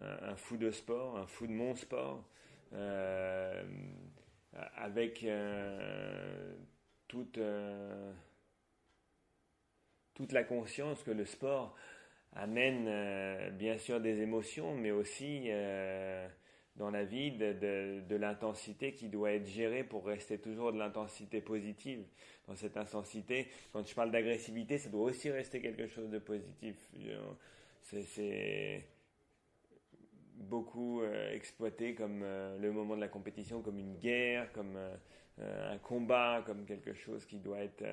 un, fou de sport, un fou de mon sport, avec toute toute la conscience que le sport amène euh, bien sûr des émotions, mais aussi euh, dans la vie de, l'intensité qui doit être gérée pour rester toujours de l'intensité positive. Dans cette intensité, quand je parle d'agressivité, ça doit aussi rester quelque chose de positif. C'est beaucoup euh, exploité comme le moment de la compétition, comme une guerre, comme un combat, comme quelque chose qui doit être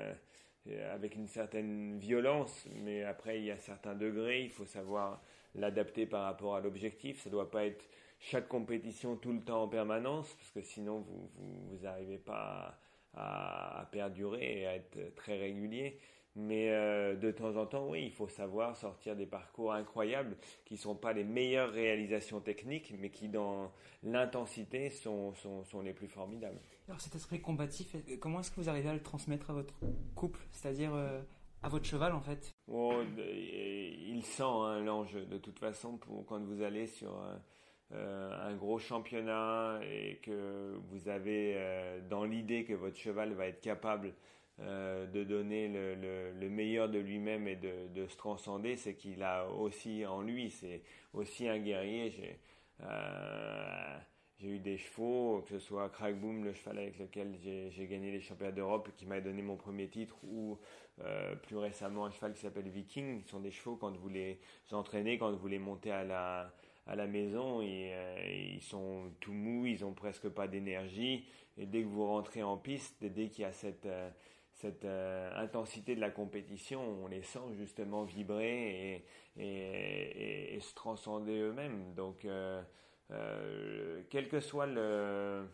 euh, avec une certaine violence, mais après il y a certains degrés, il faut savoir l'adapter par rapport à l'objectif. Ça doit pas être chaque compétition tout le temps en permanence, parce que sinon vous n'arrivez pas à, à, perdurer et à être très régulier. Mais euh, de temps en temps, oui, il faut savoir sortir des parcours incroyables qui ne sont pas les meilleures réalisations techniques, mais qui, dans l'intensité, sont, sont, sont, les plus formidables. Alors cet esprit combatif, euh, comment est-ce que vous arrivez à le transmettre à votre couple, c'est-à-dire euh, à votre cheval en fait? Oh, Il sent hein, l'enjeu. De toute façon, pour, quand vous allez sur un gros championnat et que vous avez dans l'idée que votre cheval va être capable euh, de donner le, meilleur de lui-même et de, se transcender, c'est qu'il a aussi en lui, c'est aussi un guerrier. J'ai euh, eu des chevaux, que ce soit Crackboom, le cheval avec lequel j'ai gagné les championnats d'Europe, qui m'a donné mon premier titre, ou euh, plus récemment un cheval qui s'appelle Viking. Ce sont des chevaux quand vous les entraînez, quand vous les montez à la à la maison, ils, ils sont tout mous, ils ont presque pas d'énergie. Et dès que vous rentrez en piste, dès qu'il y a cette cette euh, intensité de la compétition, on les sent justement vibrer et, se transcender eux-mêmes. Donc, euh, euh, quel que soit le,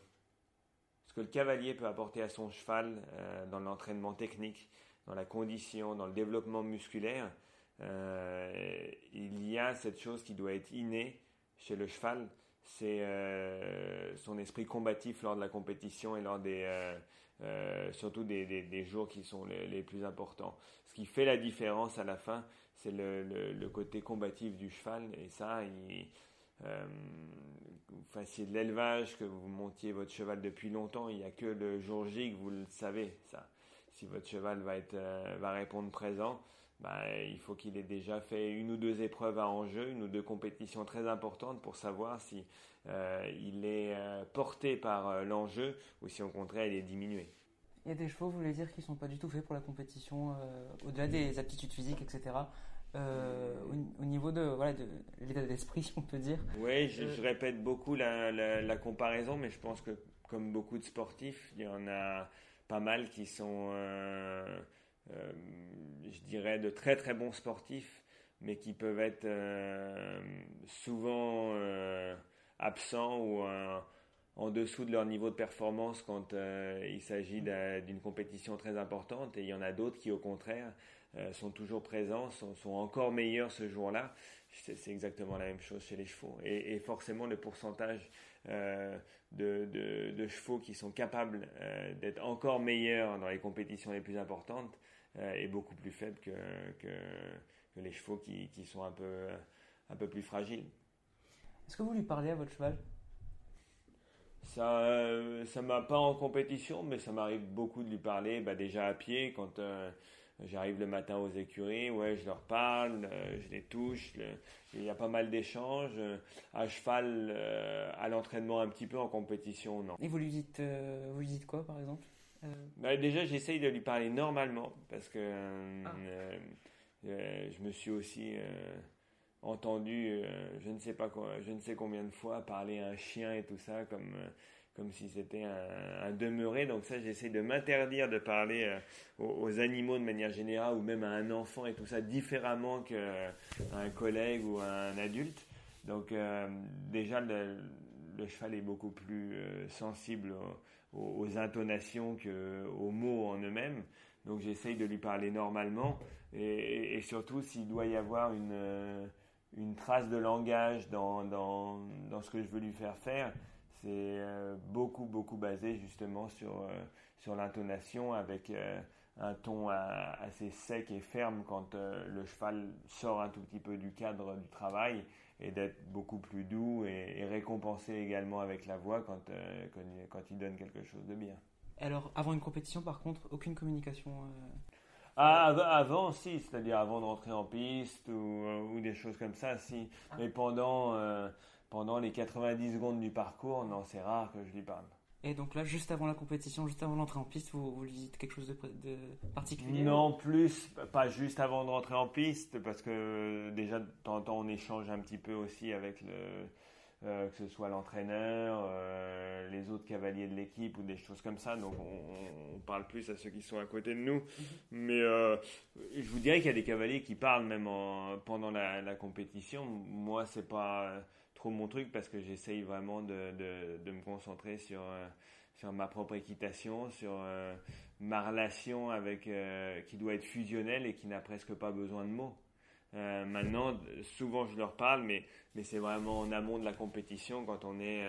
ce que le cavalier peut apporter à son cheval dans l'entraînement technique, dans la condition, dans le développement musculaire, il y a cette chose qui doit être innée chez le cheval, c'est son esprit combatif lors de la compétition et lors des euh, surtout des, des, jours qui sont les, plus importants. Ce qui fait la différence à la fin, c'est le, le, côté combatif du cheval. Et ça, il, euh, vous fassiez de l'élevage, que vous montiez votre cheval depuis longtemps, il n'y a que le jour J que vous le savez, ça. Si votre cheval va, être, euh, va répondre présent, bah, il faut qu'il ait déjà fait une ou deux épreuves à enjeu, une ou deux compétitions très importantes pour savoir si euh, il est euh, porté par euh, l'enjeu ou si au contraire il est diminué. Il y a des chevaux, vous voulez dire, qui ne sont pas du tout faits pour la compétition, au-delà des aptitudes physiques, etc. au, niveau de voilà de l'état d'esprit, si on peut dire. Oui, je, répète beaucoup la, la, comparaison, mais je pense que comme beaucoup de sportifs, il y en a pas mal qui sont euh, je dirais, de très très bons sportifs, mais qui peuvent être euh, souvent euh, absents ou en dessous de leur niveau de performance quand il s'agit d'une compétition très importante. Et il y en a d'autres qui, au contraire, sont toujours présents, sont, encore meilleurs ce jour-là. C'est exactement la même chose chez les chevaux. Et, forcément, le pourcentage de, chevaux qui sont capables d'être encore meilleurs dans les compétitions les plus importantes euh, est beaucoup plus faible que, que, que les chevaux qui, qui, sont un peu, un peu plus fragiles. Est-ce que vous lui parlez à votre cheval? Ça euh, ça m'a pas en compétition, mais ça m'arrive beaucoup de lui parler. Bah déjà à pied, quand euh, j'arrive le matin aux écuries, ouais, je leur parle, je les touche. il y a pas mal d'échanges. à cheval, à l'entraînement un petit peu en compétition, non. Et vous lui dites, vous lui dites quoi, par exemple? euh, bah, déjà, j'essaye de lui parler normalement parce que ah. euh, euh, je me suis aussi entendu, je ne sais pas quoi, je ne sais combien de fois parler à un chien et tout ça comme comme si c'était un, demeuré. Donc ça, j'essaie de m'interdire de parler aux, animaux de manière générale ou même à un enfant et tout ça différemment qu'à un collègue ou à un adulte. Donc déjà, le, le, cheval est beaucoup plus sensible aux, intonations qu'aux mots en eux-mêmes. Donc j'essaye de lui parler normalement et, surtout s'il doit y avoir une, euh, une trace de langage dans, dans, dans, ce que je veux lui faire faire, c'est euh, beaucoup beaucoup basé justement sur, euh, sur l'intonation avec, un ton assez sec et ferme quand le cheval sort un tout petit peu du cadre du travail et d'être beaucoup plus doux et, récompensé également avec la voix quand, quand, il donne quelque chose de bien. Alors, avant une compétition, par contre, aucune communication ah, avant, si, c'est-à-dire avant de rentrer en piste ou, des choses comme ça, si. Ah. Mais pendant, pendant les 90 secondes du parcours, non, c'est rare que je lui parle. Et donc là, juste avant la compétition, juste avant l'entrée en piste, vous, vous lui dites quelque chose de, de particulier Non, plus, pas juste avant de rentrer en piste, parce que déjà, de temps en temps, on échange un petit peu aussi avec le, euh, que ce soit l'entraîneur, euh, les autres cavaliers de l'équipe ou des choses comme ça. Donc on, parle plus à ceux qui sont à côté de nous. Mhm. Mais euh, je vous dirais qu'il y a des cavaliers qui parlent même pendant la, la, compétition. Moi, c'est pas mon truc parce que j'essaye vraiment de, de, me concentrer sur, euh, sur ma propre équitation, sur euh, ma relation avec euh, qui doit être fusionnelle et qui n'a presque pas besoin de mots. maintenant, souvent je leur parle, mais, mais c'est vraiment en amont de la compétition, quand on est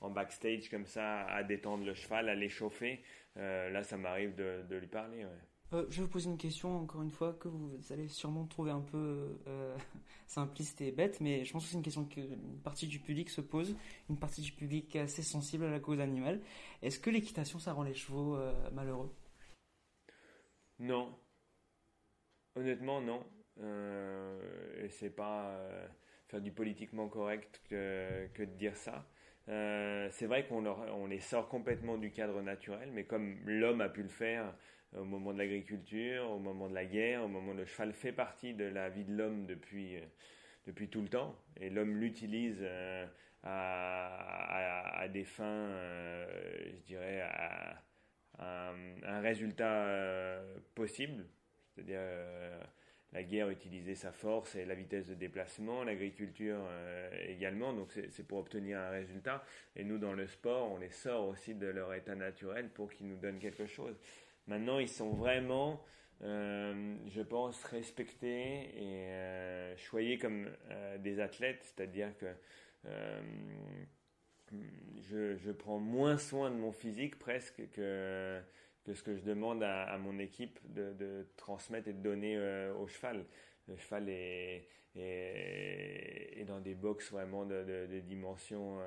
en backstage comme ça, à détendre le cheval, à l'échauffer. là, ça m'arrive de, de, lui parler. Euh, je vais vous poser une question, encore une fois, que vous allez sûrement trouver un peu euh, simpliste et bête, mais je pense que c'est une question qu'une partie du public se pose, une partie du public assez sensible à la cause animale. Est-ce que l'équitation, ça rend les chevaux euh, malheureux? Non. Honnêtement, non. et c'est pas faire du politiquement correct que, de dire ça. c'est vrai qu'on on les sort complètement du cadre naturel, mais comme l'homme a pu le faire au moment de l'agriculture, au moment de la guerre, au moment où le cheval fait partie de la vie de l'homme depuis, euh, depuis tout le temps. Et l'homme l'utilise euh, à, à, des fins, euh, je dirais, à, un résultat possible. C'est-à-dire, la guerre utilisait sa force et la vitesse de déplacement, l'agriculture également, donc c'est pour obtenir un résultat. Et nous, dans le sport, on les sort aussi de leur état naturel pour qu'ils nous donnent quelque chose. Maintenant, ils sont vraiment, euh, je pense, respectés et euh, choyés comme euh, des athlètes, c'est-à-dire que je, prends moins soin de mon physique presque que, ce que je demande à, mon équipe de, transmettre et de donner au cheval. Le cheval est, dans des box vraiment de, de dimensions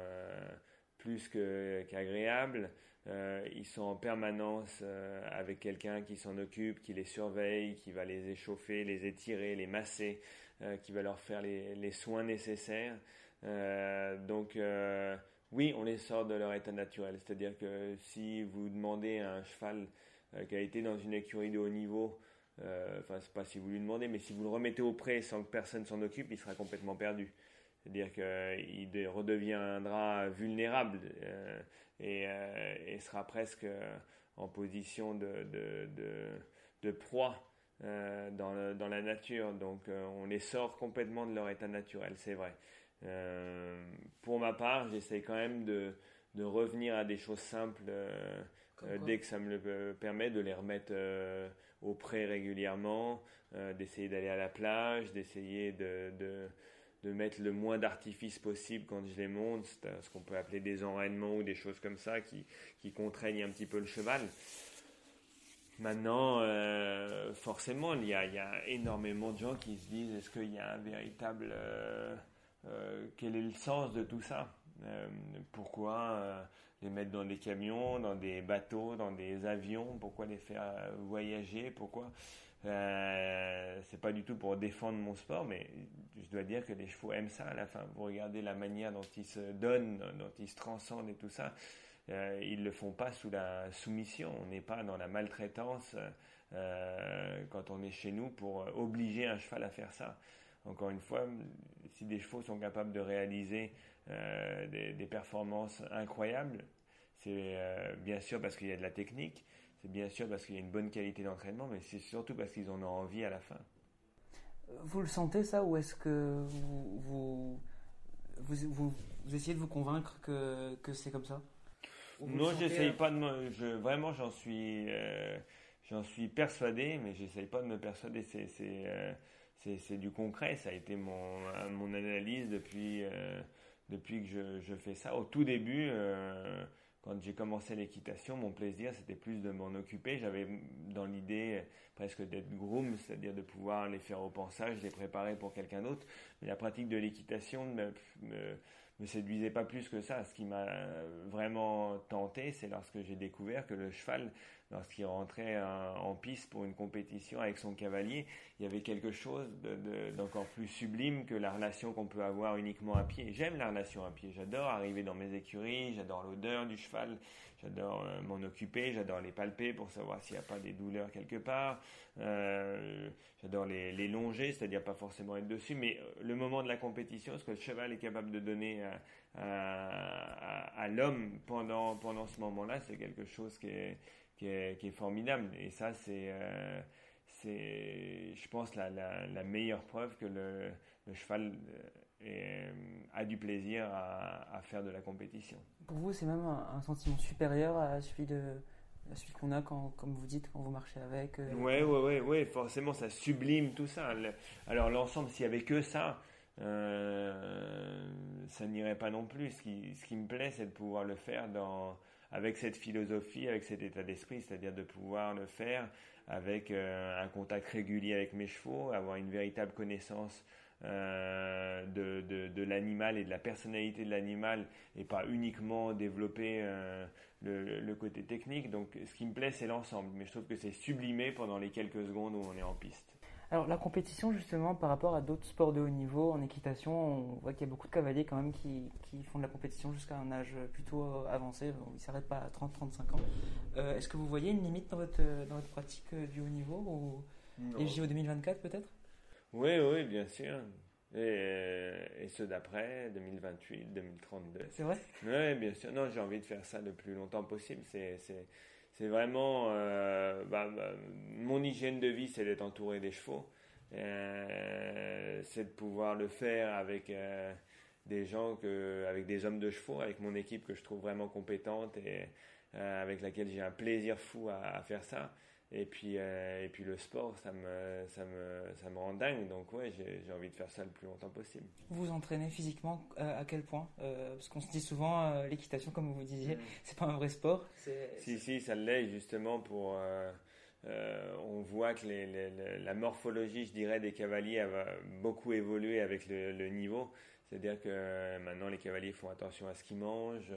plus qu'agréables. Euh, ils sont en permanence euh, avec quelqu'un qui s'en occupe, qui les surveille, qui va les échauffer, les étirer, les masser, euh, qui va leur faire les, les soins nécessaires. donc oui, on les sort de leur état naturel. C'est-à-dire que si vous demandez à un cheval qui a été dans une écurie de haut niveau, enfin c'est pas si vous lui demandez, mais si vous le remettez au pré sans que personne s'en occupe, il sera complètement perdu. C'est-à-dire qu'il redeviendra vulnérable. Euh, et, sera presque euh, en position de, de, proie euh, dans, dans, la nature. Donc on les sort complètement de leur état naturel, c'est vrai. pour ma part, j'essaie quand même de, de, revenir à des choses simples dès que ça me le permet, de les remettre au pré régulièrement, d'essayer d'aller à la plage, d'essayer de, de mettre le moins d'artifices possible quand je les monte, ce qu'on peut appeler des enraînements ou des choses comme ça qui, qui contraignent un petit peu le cheval. Maintenant, euh, forcément, il y, a, il y, a, énormément de gens qui se disent est-ce qu'il y a un véritable. Euh, euh, quel est le sens de tout ça? Pourquoi les mettre dans des camions, dans des bateaux, dans des avions? Pourquoi les faire voyager? Pourquoi? Euh, c'est pas du tout pour défendre mon sport, mais je dois dire que les chevaux aiment ça à la fin. Vous regardez la manière dont ils se donnent, dont ils se transcendent et tout ça. Euh, ils le font pas sous la soumission. On n'est pas dans la maltraitance euh, quand on est chez nous pour obliger un cheval à faire ça. Encore une fois, si des chevaux sont capables de réaliser euh, des, performances incroyables, c'est bien sûr parce qu'il y a de la technique, c'est bien sûr parce qu'il y a une bonne qualité d'entraînement, mais c'est surtout parce qu'ils en ont envie à la fin. Vous le sentez ça ou est-ce que vous, vous, essayez de vous convaincre que, que c'est comme ça? Non, j'essaye euh, pas de me, je, vraiment j'en suis euh, j'en suis persuadé, mais j'essaye pas de me persuader. C'est c'est euh, c'est du concret. Ça a été mon mon analyse depuis depuis que je, je fais ça. Au tout début quand j'ai commencé l'équitation, mon plaisir, c'était plus de m'en occuper. J'avais dans l'idée presque d'être groom, c'est-à-dire de pouvoir les faire au pensage, les préparer pour quelqu'un d'autre. Mais la pratique de l'équitation me, me, me séduisait pas plus que ça. Ce qui m'a vraiment tenté, c'est lorsque j'ai découvert que le cheval lorsqu'il rentrait en piste pour une compétition avec son cavalier, il y avait quelque chose d'encore plus sublime que la relation qu'on peut avoir uniquement à pied. J'aime la relation à pied, j'adore arriver dans mes écuries, j'adore l'odeur du cheval, j'adore euh, m'en occuper, j'adore les palper pour savoir s'il n'y a pas des douleurs quelque part, euh, j'adore les, longer, c'est-à-dire pas forcément être dessus, mais euh, le moment de la compétition, ce que le cheval est capable de donner à, l'homme pendant, pendant ce moment-là, c'est quelque chose qui est formidable. Et ça, c'est, je pense, la, meilleure preuve que le, cheval a du plaisir à, faire de la compétition. Pour vous, c'est même un, sentiment supérieur à celui de celui qu'on a quand, comme vous dites, quand vous marchez avec. Euh, ouais, ouais, ouais, ouais, forcément, ça sublime tout ça. alors l'ensemble, s'il y avait que ça, euh, ça n'irait pas non plus. Ce qui, me plaît, c'est de pouvoir le faire dans avec cette philosophie, avec cet état d'esprit, c'est-à-dire de pouvoir le faire avec euh, un contact régulier avec mes chevaux, avoir une véritable connaissance euh, de, de, de l'animal et de la personnalité de l'animal et pas uniquement développer euh, le, le, côté technique. Donc ce qui me plaît, c'est l'ensemble, mais je trouve que c'est sublimé pendant les quelques secondes où on est en piste. Alors la compétition justement par rapport à d'autres sports de haut niveau en équitation, on voit qu'il y a beaucoup de cavaliers quand même qui, qui font de la compétition jusqu'à un âge plutôt euh, avancé, ils ne s'arrêtent pas à 30-35 ans. Euh, est-ce que vous voyez une limite dans votre, dans votre pratique du haut niveau ou JO 2024 peut-être? Oui, oui, bien sûr. Et, et ceux d'après, 2028, 2032. C'est vrai? Oui, bien sûr. Non, j'ai envie de faire ça le plus longtemps possible. C'est c'est vraiment euh, bah, bah, mon hygiène de vie, c'est d'être entouré des chevaux. Euh, c'est de pouvoir le faire avec euh, des gens que, avec des hommes de chevaux, avec mon équipe que je trouve vraiment compétente et avec laquelle j'ai un plaisir fou à faire ça. Et puis, euh, et puis le sport, ça me, ça me, ça me rend dingue. Donc ouais, j'ai envie de faire ça le plus longtemps possible. Vous vous entraînez physiquement euh, à quel point euh, Parce qu'on se dit souvent, l'équitation, comme vous disiez, mm. c'est pas un vrai sport. Si, si, ça l'est justement pour... on voit que les, la morphologie, je dirais, des cavaliers a beaucoup évolué avec le, le niveau. C'est-à-dire que maintenant, les cavaliers font attention à ce qu'ils mangent,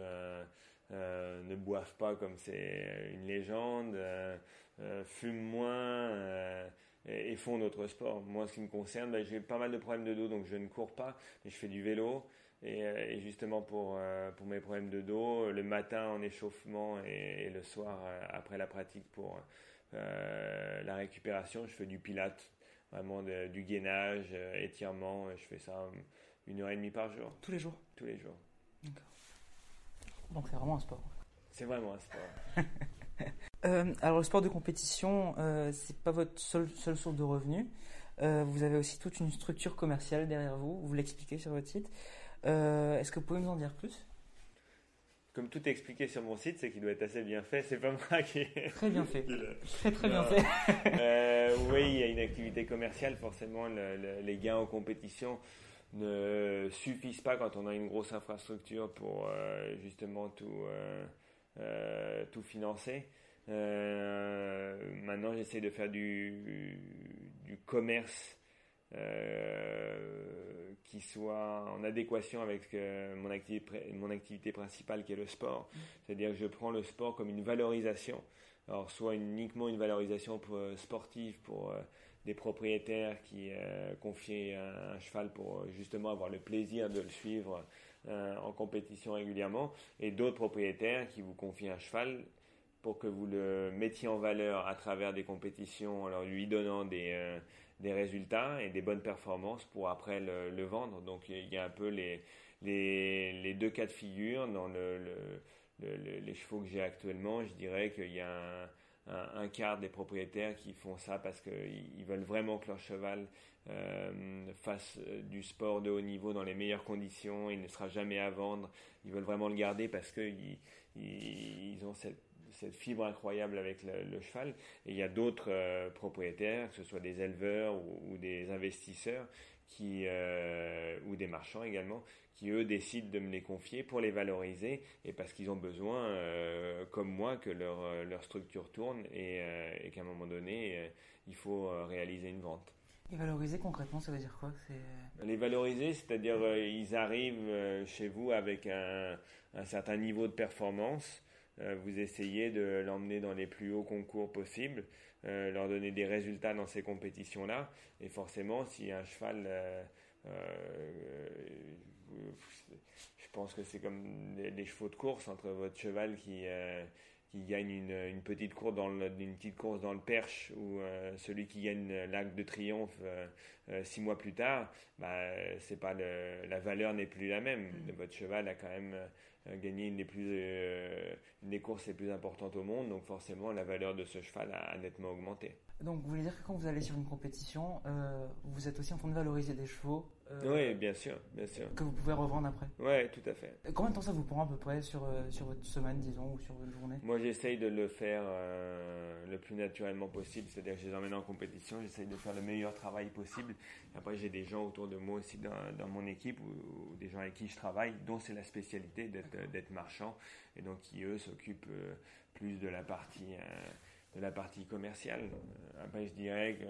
ne boivent pas comme c'est une légende. Euh, fument moins euh, et, font d'autres sports. Moi, ce qui me concerne, ben, j'ai pas mal de problèmes de dos, donc je ne cours pas, mais je fais du vélo. Et, euh, justement pour, pour mes problèmes de dos, le matin en échauffement et, le soir après la pratique pour la récupération, je fais du pilate, vraiment du gainage, étirement. Je fais ça une heure et demie par jour. Tous les jours? Tous les jours. D'accord. Donc c'est vraiment un sport. C'est vraiment un sport. Euh, alors le sport de compétition, euh, c'est pas votre seule, seule source de revenus. Euh, vous avez aussi toute une structure commerciale derrière vous. Vous l'expliquez sur votre site. Euh, est-ce que vous pouvez nous en dire plus? Comme tout est expliqué sur mon site, c'est qu'il doit être assez bien fait. C'est pas moi qui. Très bien fait. très très bien fait. oui, il y a une activité commerciale. Forcément, les gains en compétition ne suffisent pas quand on a une grosse infrastructure pour justement tout tout financer. Euh, maintenant, j'essaie de faire du, commerce euh, qui soit en adéquation avec euh, mon, activité, principale qui est le sport. C'est-à-dire que je prends le sport comme une valorisation. Alors, soit uniquement une valorisation pour, sportive pour des propriétaires qui confient un, cheval pour justement avoir le plaisir de le suivre en compétition régulièrement, et d'autres propriétaires qui vous confient un cheval pour que vous le mettiez en valeur à travers des compétitions, en lui donnant des, euh, des résultats et des bonnes performances pour après le, vendre. Donc il y a un peu les, les, deux cas de figure dans le, le, les chevaux que j'ai actuellement. Je dirais qu'il y a un, un, quart des propriétaires qui font ça parce qu'ils veulent vraiment que leur cheval euh, fasse euh, du sport de haut niveau dans les meilleures conditions. Il ne sera jamais à vendre. Ils veulent vraiment le garder parce qu'ils ils ont cette cette fibre incroyable avec le, cheval. Et il y a d'autres propriétaires, que ce soit des éleveurs ou, des investisseurs, qui, ou des marchands également, qui eux décident de me les confier pour les valoriser et parce qu'ils ont besoin, comme moi, que leur, leur structure tourne et, et qu'à un moment donné, il faut réaliser une vente. Et valoriser concrètement, ça veut dire quoi? Les valoriser, c'est-à-dire euh, ils arrivent euh, chez vous avec un, certain niveau de performance. Euh, vous essayez de l'emmener dans les plus hauts concours possibles, leur donner des résultats dans ces compétitions-là. Et forcément, si un cheval, je pense que c'est comme les, chevaux de course entre votre cheval qui qui gagne une, petite course dans le, une petite course dans le Perche ou euh, celui qui gagne l'Arc de Triomphe euh, euh, six mois plus tard, bah, c'est pas la valeur n'est plus la même. Mm. Votre cheval a quand même gagné une des, plus, une des courses les plus importantes au monde, donc forcément la valeur de ce cheval a nettement augmenté. Donc, vous voulez dire que quand vous allez sur une compétition, euh, vous êtes aussi en train de valoriser des chevaux euh, Oui, bien sûr, bien sûr. Que vous pouvez revendre après Oui, tout à fait. combien de temps ça vous prend à peu près sur, euh, sur votre semaine, disons, ou sur votre journée? Moi, j'essaye de le faire le plus naturellement possible. C'est-à-dire que je les emmène en compétition, j'essaye de faire le meilleur travail possible. Après, j'ai des gens autour de moi aussi dans, dans mon équipe, ou, des gens avec qui je travaille, dont c'est la spécialité d'être marchand, et donc qui, eux, s'occupent plus de la partie de la partie commerciale. Euh, après, je dirais que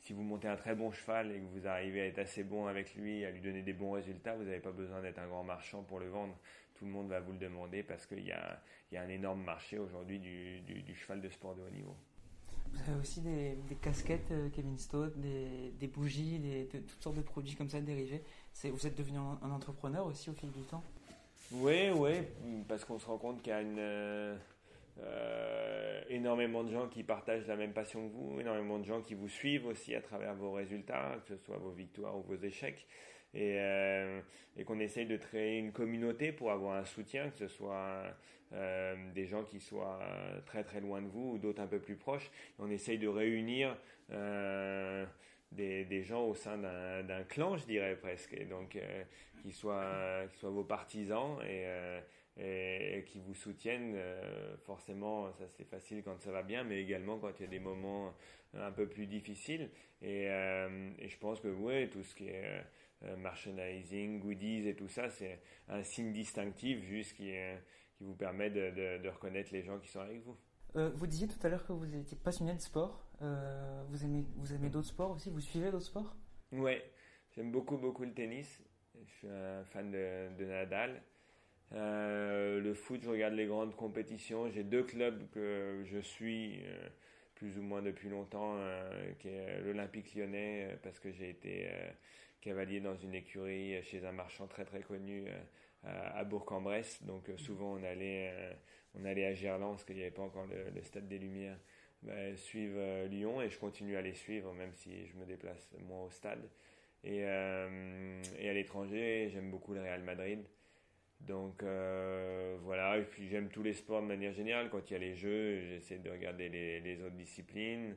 si vous montez un très bon cheval et que vous arrivez à être assez bon avec lui, à lui donner des bons résultats, vous n'avez pas besoin d'être un grand marchand pour le vendre. Tout le monde va vous le demander parce qu'il y a, un énorme marché aujourd'hui du, cheval de sport de haut niveau. Vous avez aussi des, casquettes euh, Kevin Stone, des, bougies, des, toutes sortes de produits comme ça dérivés. Vous êtes devenu un, entrepreneur aussi au fil du temps? Oui, oui, parce qu'on se rend compte qu'il y a une... Euh, énormément de gens qui partagent la même passion que vous, énormément de gens qui vous suivent aussi à travers vos résultats, que ce soit vos victoires ou vos échecs, et, euh, qu'on essaye de créer une communauté pour avoir un soutien, que ce soit euh, des gens qui soient très très loin de vous ou d'autres un peu plus proches. On essaye de réunir des, des, gens au sein d'un clan, je dirais presque, et donc soient, qui soient vos partisans et et, qui vous soutiennent. Euh, forcément, ça c'est facile quand ça va bien, mais également quand il y a des moments un peu plus difficiles. Et, euh, et je pense que oui, tout ce qui est euh, merchandising, goodies et tout ça, c'est un signe distinctif juste qui, qui vous permet de, de, reconnaître les gens qui sont avec vous. vous disiez tout à l'heure que vous étiez passionné de sport. vous aimez, vous aimez d'autres sports aussi? Vous suivez d'autres sports? Oui, j'aime beaucoup, beaucoup le tennis. Je suis un fan de, de Nadal. Euh, le foot, je regarde les grandes compétitions. J'ai deux clubs que je suis euh, plus ou moins depuis longtemps, euh, qui est l'Olympique lyonnais, parce que j'ai été cavalier dans une écurie chez un marchand très très connu à, Bourg-en-Bresse. Donc souvent on allait, on allait à Gerland, parce qu'il n'y avait pas encore le, Stade des Lumières. Ben, suivre Lyon et je continue à les suivre même si je me déplace moins au stade. Et, et à l'étranger, j'aime beaucoup le Real Madrid. Donc euh, voilà, et puis j'aime tous les sports de manière générale. Quand il y a les jeux, j'essaie de regarder les, autres disciplines,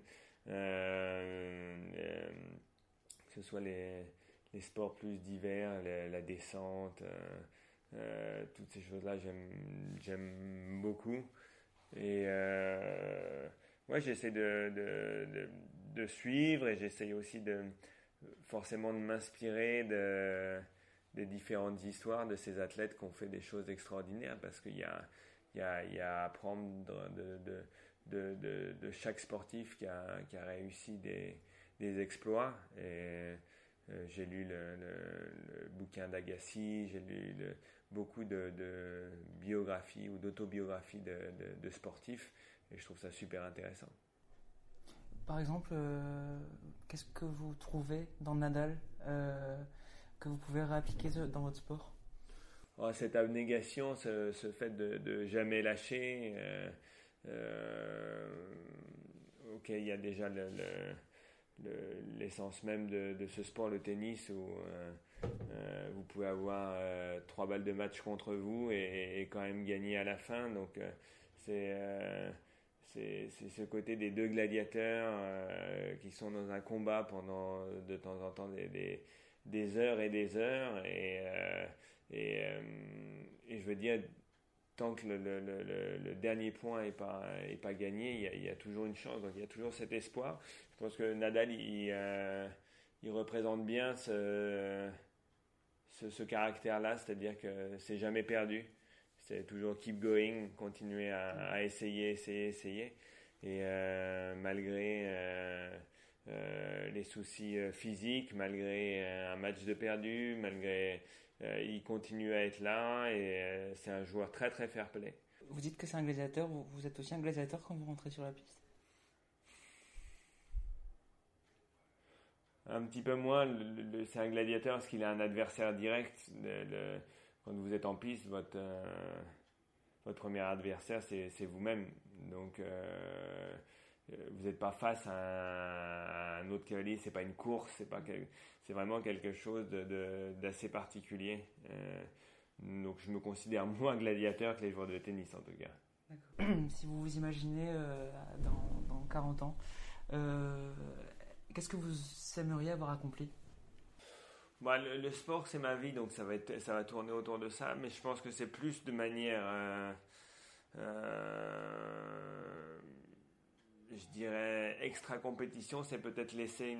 euh, euh, que ce soit les, sports plus divers, la descente, toutes ces choses-là, j'aime beaucoup. Et ouais, j'essaie de, de, suivre et j'essaie aussi de forcément de m'inspirer de des différentes histoires de ces athlètes qui ont fait des choses extraordinaires parce qu'il y a, il y, a, il y a à apprendre de, de, de, de, chaque sportif qui a, qui a réussi des, des exploits. Et euh, j'ai lu le, le, bouquin d'Agassi, j'ai lu beaucoup de, de, biographies ou d'autobiographies de, de, sportifs et je trouve ça super intéressant. Par exemple, euh, qu'est-ce que vous trouvez dans Nadal euh, que vous pouvez réappliquer dans votre sport? Oh, Cette abnégation, ce, fait de, jamais lâcher. Euh, euh, ok, il y a déjà l'essence même de, ce sport, le tennis, où euh, vous pouvez avoir trois balles de match contre vous et, quand même gagner à la fin. Donc c'est c'est ce côté des deux gladiateurs qui sont dans un combat pendant de temps en temps des heures et des heures et, euh, euh, et, je veux dire tant que le, dernier point n'est pas, est pas gagné, il y, a, toujours une chance. Donc il y a toujours cet espoir. Je pense que Nadal, il, il représente bien ce, ce, caractère-là, c'est-à-dire que c'est jamais perdu. C'est toujours keep going, continuer à, essayer, essayer, essayer. Et euh, malgré euh, euh, les soucis physiques, malgré un match de perdu, malgré il continue à être là et c'est un joueur très très fair play. Vous dites que c'est un gladiateur, vous êtes aussi un gladiateur quand vous rentrez sur la piste? Un petit peu moins. c'est un gladiateur parce qu'il a un adversaire direct. quand vous êtes en piste, votre, euh, votre premier adversaire, c'est, vous-même. Donc, euh, vous n'êtes pas face à un, autre cavalier. C'est pas une course. C'est, pas c'est vraiment quelque chose d'assez particulier. Euh, donc, je me considère moins gladiateur que les joueurs de tennis, en tout cas. Si vous vous imaginez dans, dans, 40 ans, Qu'est-ce que vous aimeriez avoir accompli? Bah, le, sport, c'est ma vie, donc ça va, être, ça va tourner autour de ça, mais je pense que c'est plus de manière, euh, euh, je dirais, extra compétition, c'est peut-être laisser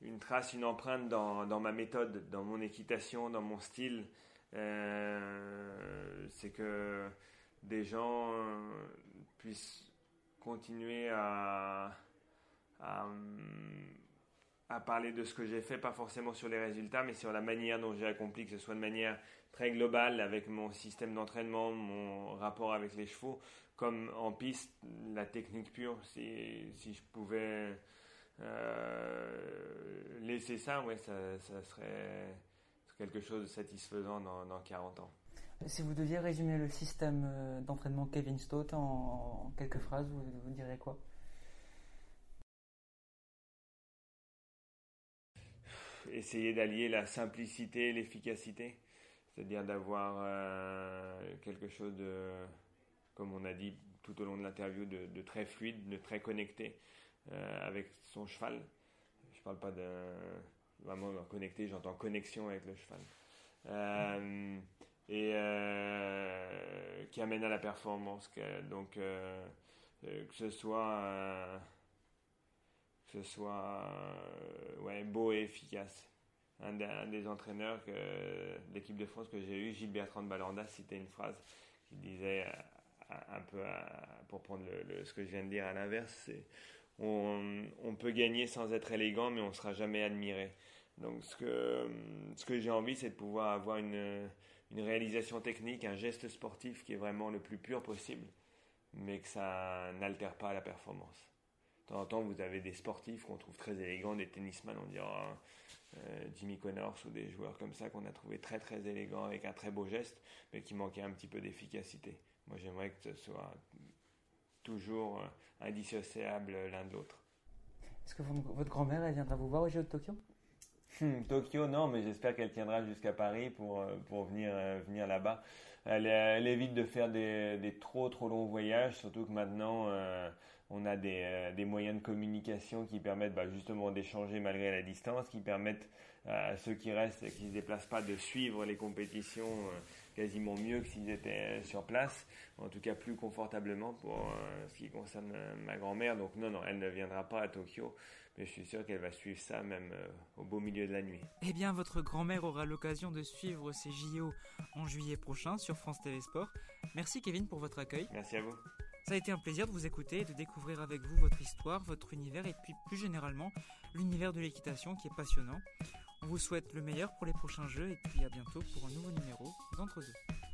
une, trace, une empreinte dans, ma méthode, dans mon équitation, dans mon style. Euh, c'est que des gens puissent continuer à, parler de ce que j'ai fait, pas forcément sur les résultats, mais sur la manière dont j'ai accompli, que ce soit de manière très globale avec mon système d'entraînement, mon rapport avec les chevaux, comme en piste, la technique pure. Si, si je pouvais euh, laisser ça, ouais, ça, ça, serait quelque chose de satisfaisant dans, dans 40 ans. Si vous deviez résumer le système euh, d'entraînement Kevin Stott en, quelques phrases, vous, vous direz quoi? Essayer d'allier la simplicité et l'efficacité, c'est-à-dire d'avoir euh, quelque chose de, comme on a dit tout au long de l'interview, de, très fluide, de très connecté euh, avec son cheval. Je ne parle pas de vraiment connecté, j'entends connexion avec le cheval. Euh, et qui amène à la performance. donc, que ce soit que ce soit euh, beau et efficace. Un, des entraîneurs que l'équipe de France que j'ai eu, Gilles Bertrand de Balanda, citait une phrase qui disait un peu pour prendre ce que je viens de dire à l'inverse, c'est on, peut gagner sans être élégant, mais on sera jamais admiré. Donc ce que, ce que j'ai envie, c'est de pouvoir avoir une, une réalisation technique, un geste sportif qui est vraiment le plus pur possible, mais que ça n'altère pas la performance. De temps en temps, vous avez des sportifs qu'on trouve très élégants, des tennisman, on dira euh, Jimmy Connors ou des joueurs comme ça qu'on a trouvé très très élégants avec un très beau geste, mais qui manquait un petit peu d'efficacité. Moi, j'aimerais que ce soit toujours euh, indissociable l'un de l'autre. Est-ce que votre grand-mère, elle viendra vous voir au Jeux de Tokyo? Hmm, Tokyo, non, mais j'espère qu'elle tiendra jusqu'à Paris pour, euh, pour venir, venir là-bas. Elle, elle, évite de faire des, des, trop trop longs voyages, surtout que maintenant on a euh, des, moyens de communication qui permettent bah, justement d'échanger malgré la distance, qui permettent euh, à ceux qui restent et qui ne se déplacent pas de suivre les compétitions euh, quasiment mieux que s'ils étaient sur place, en tout cas plus confortablement pour ce qui concerne ma grand-mère. Donc non, non, elle ne viendra pas à Tokyo, mais je suis sûr qu'elle va suivre ça même au beau milieu de la nuit. Eh bien, votre grand-mère aura l'occasion de suivre ces JO en juillet prochain sur France TV Sport. Merci Kevin pour votre accueil. Merci à vous. Ça a été un plaisir de vous écouter et de découvrir avec vous votre histoire, votre univers et puis plus généralement l'univers de l'équitation qui est passionnant. On vous souhaite le meilleur pour les prochains jeux et puis à bientôt pour un nouveau numéro d'Entre deux.